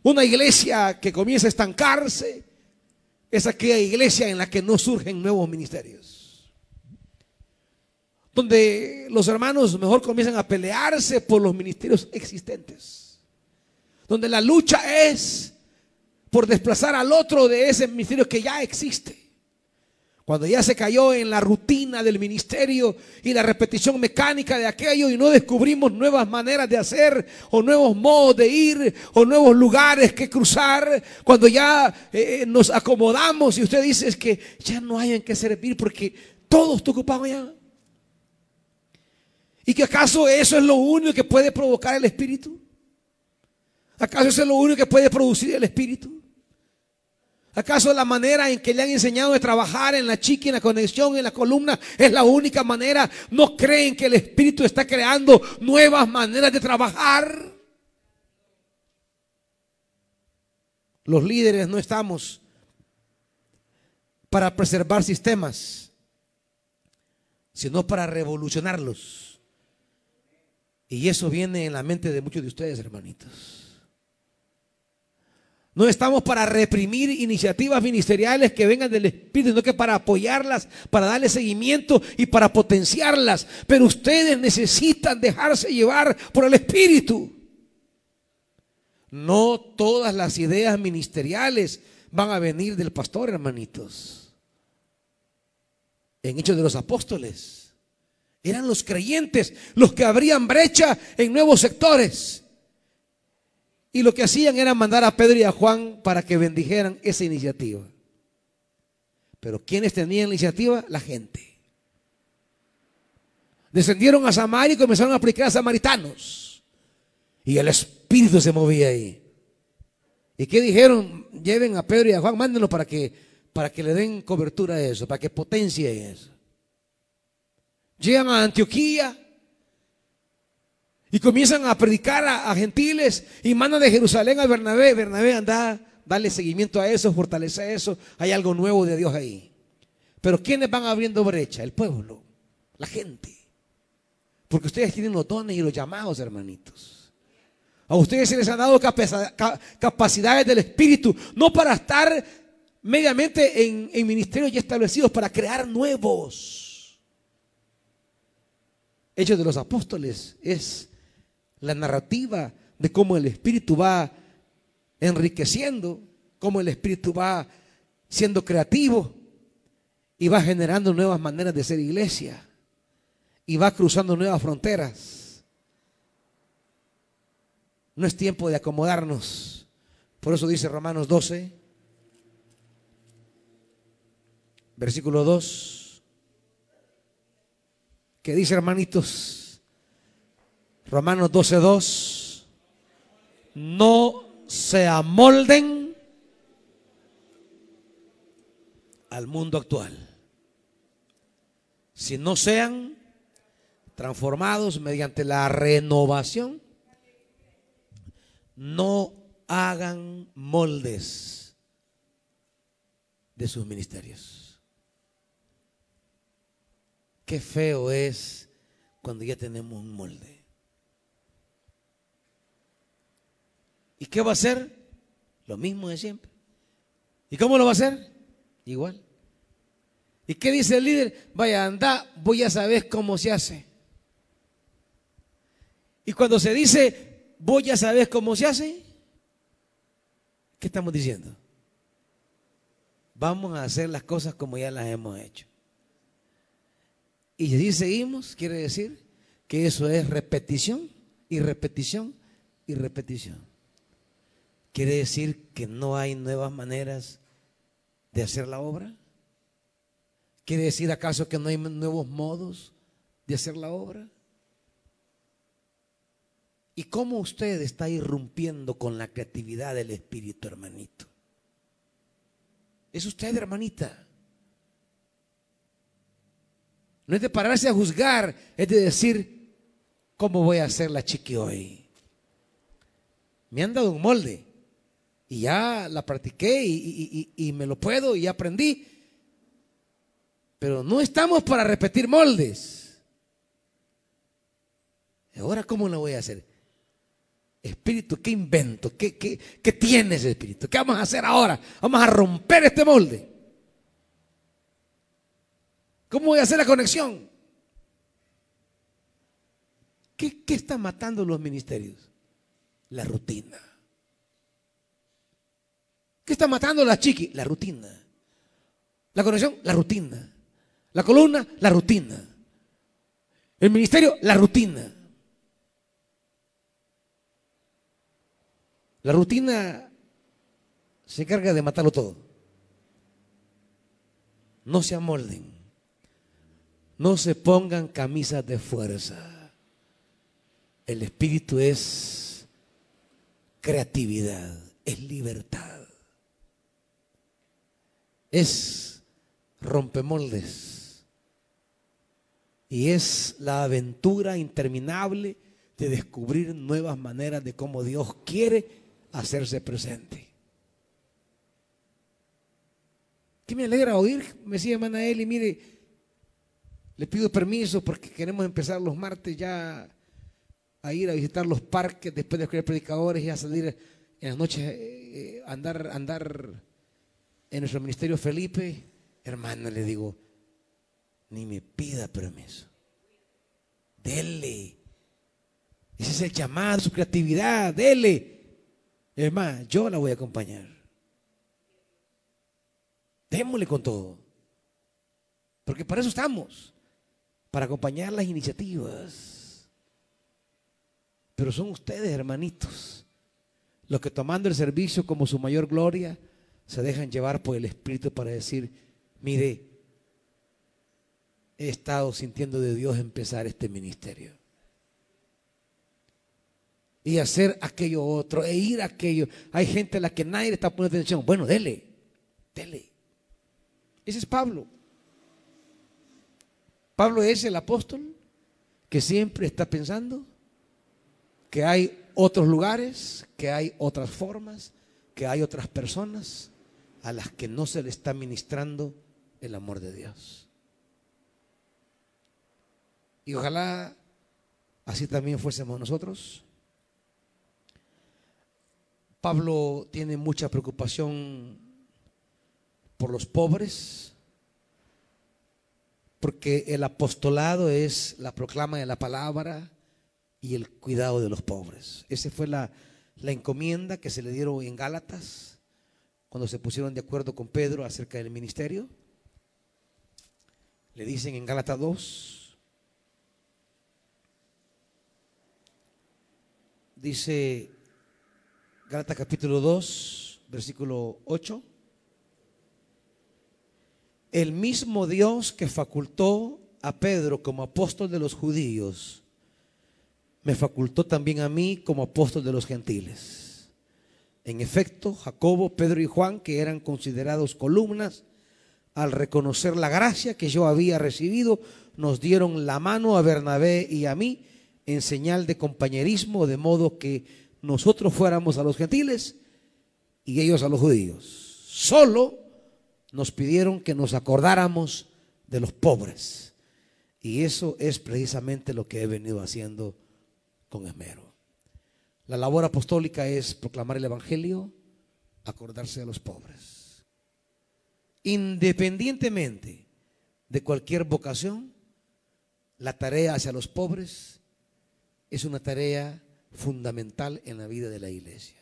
Una iglesia que comienza a estancarse, es aquella iglesia en la que no surgen nuevos ministerios. Donde los hermanos mejor comienzan a pelearse por los ministerios existentes. Donde la lucha es por desplazar al otro de ese ministerio que ya existe. Cuando ya se cayó en la rutina del ministerio y la repetición mecánica de aquello y no descubrimos nuevas maneras de hacer o nuevos modos de ir o nuevos lugares que cruzar, cuando ya eh, nos acomodamos y usted dice es que ya no hay en qué servir porque todo está ocupado ya. ¿Y que acaso eso es lo único que puede provocar el espíritu? ¿Acaso eso es lo único que puede producir el espíritu? ¿Acaso la manera en que le han enseñado de trabajar en la chica, en la conexión, en la columna, es la única manera? ¿No creen que el Espíritu está creando nuevas maneras de trabajar? Los líderes no estamos para preservar sistemas, sino para revolucionarlos. Y eso viene en la mente de muchos de ustedes, hermanitos. No estamos para reprimir iniciativas ministeriales que vengan del Espíritu, sino que para apoyarlas, para darle seguimiento y para potenciarlas. Pero ustedes necesitan dejarse llevar por el Espíritu. No todas las ideas ministeriales van a venir del pastor, hermanitos. En Hechos de los Apóstoles, eran los creyentes los que abrían brecha en nuevos sectores. Y lo que hacían era mandar a Pedro y a Juan para que bendijeran esa iniciativa. Pero ¿quiénes tenían la iniciativa? La gente. Descendieron a Samaria y comenzaron a aplicar a samaritanos. Y el espíritu se movía ahí. ¿Y qué dijeron? Lleven a Pedro y a Juan, mándenlo para que, para que le den cobertura a eso, para que potencie eso. Llegan a Antioquía y comienzan a predicar a, gentiles y mandan de Jerusalén a Bernabé. Bernabé anda, dale seguimiento a eso, fortalece eso. Hay algo nuevo de Dios ahí. Pero ¿quiénes van abriendo brecha? El pueblo, la gente. Porque ustedes tienen los dones y los llamados, hermanitos. A ustedes se les han dado capacidades del Espíritu, no para estar mediamente en, en ministerios ya establecidos, para crear nuevos. Hechos de los apóstoles es la narrativa de cómo el Espíritu va enriqueciendo, cómo el Espíritu va siendo creativo y va generando nuevas maneras de ser iglesia y va cruzando nuevas fronteras. No es tiempo de acomodarnos. Por eso dice Romanos 12, versículo 2, que dice hermanitos, Romanos 12:2. No se amolden al mundo actual, si no sean transformados mediante la renovación, no hagan moldes de sus ministerios. Qué feo es cuando ya tenemos un molde. ¿Y qué va a hacer? Lo mismo de siempre. ¿Y cómo lo va a hacer? Igual. ¿Y qué dice el líder? Vaya, anda, voy a saber cómo se hace. Y cuando se dice, voy a saber cómo se hace, ¿qué estamos diciendo? Vamos a hacer las cosas como ya las hemos hecho. Y si seguimos, quiere decir que eso es repetición y repetición y repetición. ¿Quiere decir que no hay nuevas maneras de hacer la obra? ¿Quiere decir acaso que no hay nuevos modos de hacer la obra? ¿Y cómo usted está irrumpiendo con la creatividad del Espíritu, hermanito? Es usted, hermanita. No es de pararse a juzgar, es de decir, ¿cómo voy a hacer la chiqui hoy? Me han dado un molde y ya la practiqué y, me lo puedo y aprendí. Pero no estamos para repetir moldes. Ahora, ¿cómo lo voy a hacer? Espíritu, ¿qué invento? ¿Qué, qué, qué tiene ese espíritu? ¿Qué vamos a hacer ahora? Vamos a romper este molde. ¿Cómo voy a hacer la conexión? ¿Qué, qué está matando los ministerios? La rutina. ¿Qué está matando la chiqui? La rutina. La conexión, la rutina. La columna, la rutina. El ministerio, la rutina. La rutina se encarga de matarlo todo. No se amolden. No se pongan camisas de fuerza. El espíritu es creatividad, es libertad es rompemoldes. Y es la aventura interminable de descubrir nuevas maneras de cómo Dios quiere hacerse presente. ¿Qué me alegra oír? Me decía hermana Eli, mire, le pido permiso porque queremos empezar los martes ya a ir a visitar los parques después de escuchar predicadores y a salir en las noches, eh, eh, andar, andar en nuestro ministerio Felipe, hermano, le digo, ni me pida permiso. Dele. Ese es el llamado, su creatividad, dele. Es más, yo la voy a acompañar. Démosle con todo. Porque para eso estamos. Para acompañar las iniciativas. Pero son ustedes, hermanitos, los que tomando el servicio como su mayor gloria, se dejan llevar por el Espíritu para decir, mire, he estado sintiendo de Dios empezar este ministerio y hacer aquello otro, e ir a aquello. Hay gente a la que nadie le está poniendo atención. Bueno, dele, dele. Ese es Pablo. Pablo es el apóstol que siempre está pensando que hay otros lugares, que hay otras formas, que hay otras personas a las que no se le está ministrando el amor de Dios. Y ojalá así también fuésemos nosotros Pablo tiene mucha preocupación por los pobres, porque el apostolado es la proclama de la palabra y el cuidado de los pobres. Esa fue la, la encomienda que se le dieron en Gálatas, cuando se pusieron de acuerdo con Pedro acerca del ministerio. Le dicen en Gálatas 2, dice Gálatas capítulo 2, versículo 8. El mismo Dios que facultó a Pedro como apóstol de los judíos, me facultó también a mí como apóstol de los gentiles. En efecto, Jacobo, Pedro y Juan, que eran considerados columnas, al reconocer la gracia que yo había recibido, nos dieron la mano a Bernabé y a mí en señal de compañerismo, de modo que nosotros fuéramos a los gentiles y ellos a los judíos. Solo nos pidieron que nos acordáramos de los pobres. Y eso es precisamente lo que he venido haciendo con esmero. La labor apostólica es proclamar el Evangelio, acordarse de los pobres. Independientemente de cualquier vocación, la tarea hacia los pobres es una tarea fundamental en la vida de la iglesia.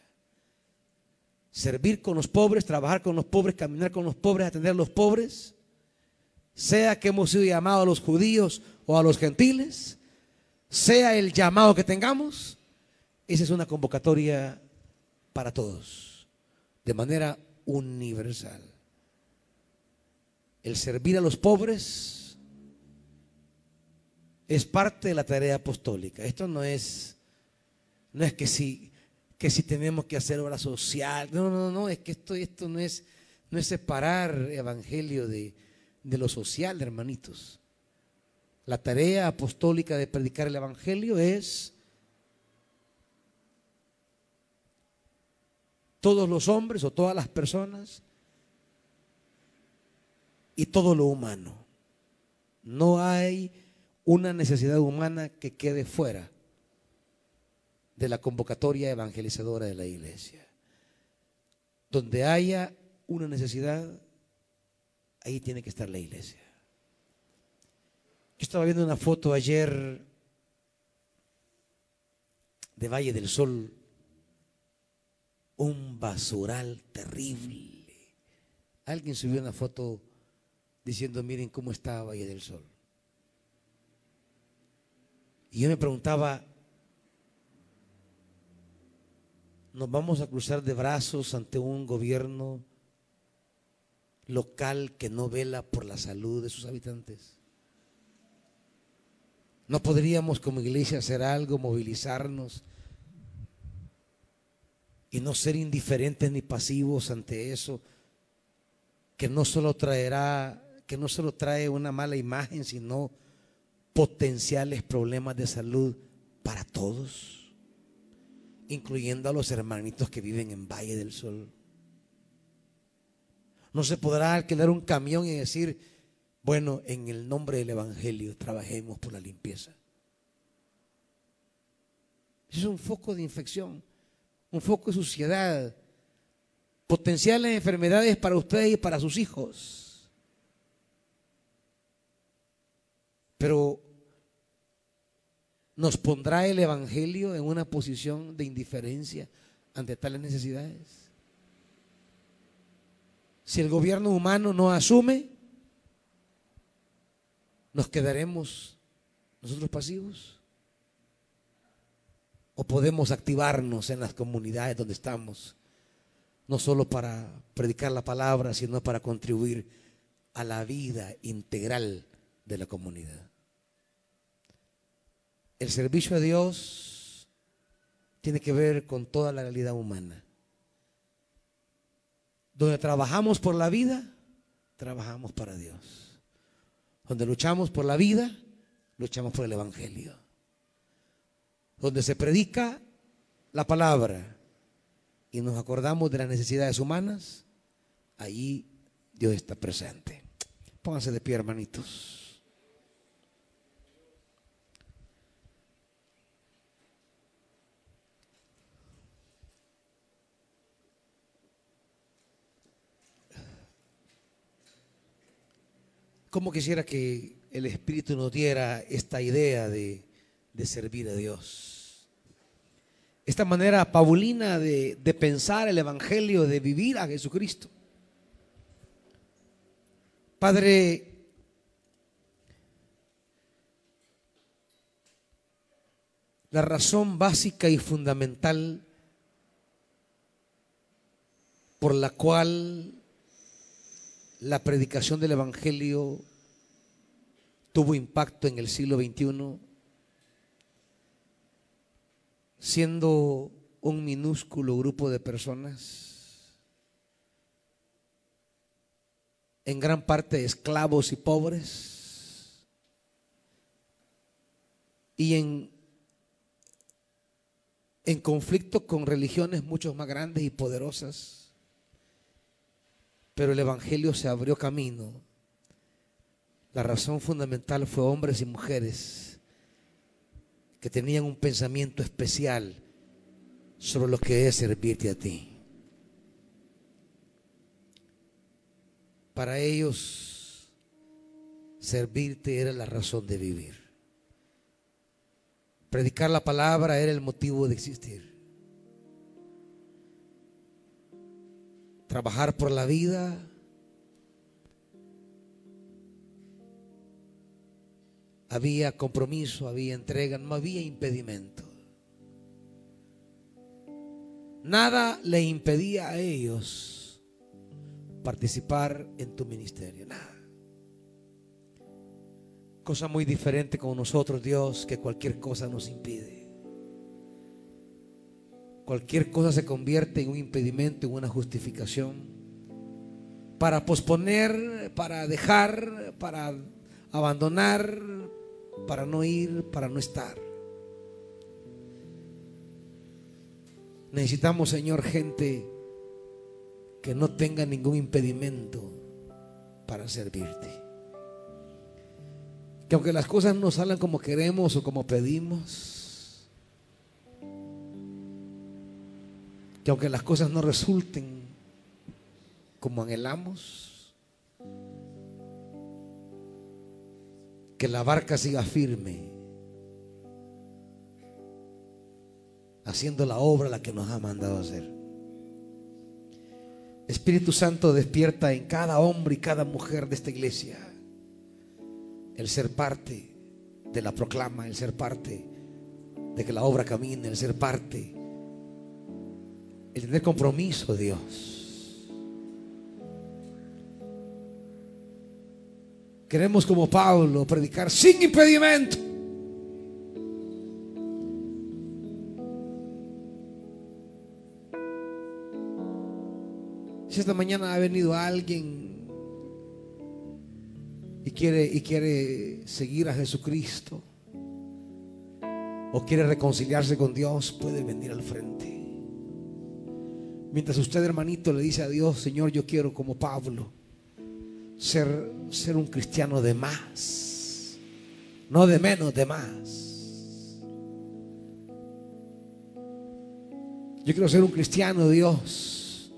Servir con los pobres, trabajar con los pobres, caminar con los pobres, atender a los pobres, sea que hemos sido llamados a los judíos o a los gentiles, sea el llamado que tengamos, esa es una convocatoria para todos, de manera universal. El servir a los pobres es parte de la tarea apostólica. Esto no es no es que si, que si tenemos que hacer obra social. No, no, no, es que esto, esto no, es, no es separar evangelio de, de lo social, hermanitos. La tarea apostólica de predicar el evangelio es todos los hombres o todas las personas y todo lo humano. No hay una necesidad humana que quede fuera de la convocatoria evangelizadora de la iglesia. Donde haya una necesidad, ahí tiene que estar la iglesia. Yo estaba viendo una foto ayer de Valle del Sol, un basural terrible. Alguien subió una foto diciendo, miren cómo está Valle del Sol. Y yo me preguntaba, nos vamos a cruzar de brazos ante un gobierno local que no vela por la salud de sus habitantes. No podríamos como iglesia hacer algo, movilizarnos y no ser indiferentes ni pasivos ante eso, que no solo traerá, que no solo trae una mala imagen, sino potenciales problemas de salud para todos incluyendo a los hermanitos que viven en Valle del Sol. No se podrá alquilar un camión y decir, bueno, en el nombre del Evangelio trabajemos por la limpieza. Es un foco de infección, un foco de suciedad, potenciales enfermedades para ustedes y para sus hijos. Pero nos pondrá el Evangelio en una posición de indiferencia ante tales necesidades? Si el gobierno humano no asume, ¿nos quedaremos nosotros pasivos? ¿O podemos activarnos en las comunidades donde estamos? No solo para predicar la palabra, sino para contribuir a la vida integral de la comunidad. El servicio a Dios tiene que ver con toda la realidad humana. Donde trabajamos por la vida, trabajamos para Dios. Donde luchamos por la vida, luchamos por el Evangelio. Donde se predica la palabra y nos acordamos de las necesidades humanas, allí Dios está presente. Pónganse de pie, hermanitos. ¿Cómo quisiera que el Espíritu nos diera esta idea de, servir a Dios? Esta manera paulina de, de pensar el Evangelio, de vivir a Jesucristo. Padre, la razón básica y fundamental por la cual la predicación del Evangelio tuvo impacto en el siglo XXI, siendo un minúsculo grupo de personas, en gran parte esclavos y pobres, y en, en conflicto con religiones mucho más grandes y poderosas. Pero el Evangelio se abrió camino. La razón fundamental fue hombres y mujeres que tenían un pensamiento especial sobre lo que es servirte a ti. Para ellos, servirte era la razón de vivir. Predicar la palabra era el motivo de existir. trabajar por la vida. Había compromiso, había entrega, no había impedimento. Nada le impedía a ellos participar en tu ministerio, nada. Cosa muy diferente con nosotros, Dios, que cualquier cosa nos impide cualquier cosa se convierte en un impedimento, en una justificación para posponer, para dejar, para abandonar, para no ir, para no estar. Necesitamos, Señor, gente que no tenga ningún impedimento para servirte. Que aunque las cosas no salgan como queremos o como pedimos, que aunque las cosas no resulten como anhelamos, que la barca siga firme, haciendo la obra la que nos ha mandado hacer. Espíritu Santo despierta en cada hombre y cada mujer de esta iglesia el ser parte de la proclama, el ser parte de que la obra camine, el ser parte el tener compromiso, Dios. Queremos como Pablo predicar sin impedimento. Si esta mañana ha venido alguien y quiere, y quiere seguir a Jesucristo o quiere reconciliarse con Dios, puede venir al frente. Mientras usted, hermanito, le dice a Dios, Señor, yo quiero como Pablo ser, ser un cristiano de más, no de menos, de más. Yo quiero ser un cristiano, Dios.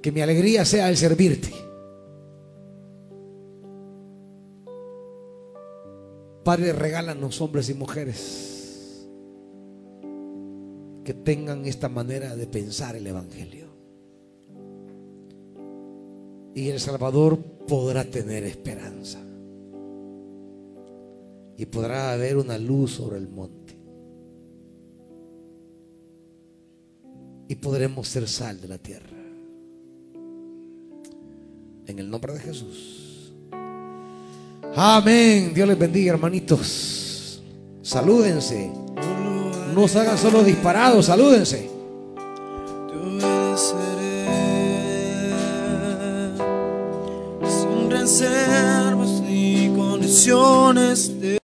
Que mi alegría sea el servirte. Padre, regálanos hombres y mujeres que tengan esta manera de pensar el Evangelio. Y El Salvador podrá tener esperanza. Y podrá haber una luz sobre el monte. Y podremos ser sal de la tierra. En el nombre de Jesús. Amén. Dios les bendiga, hermanitos. Salúdense. No se hagan solo disparados, salúdense. Ni condiciones.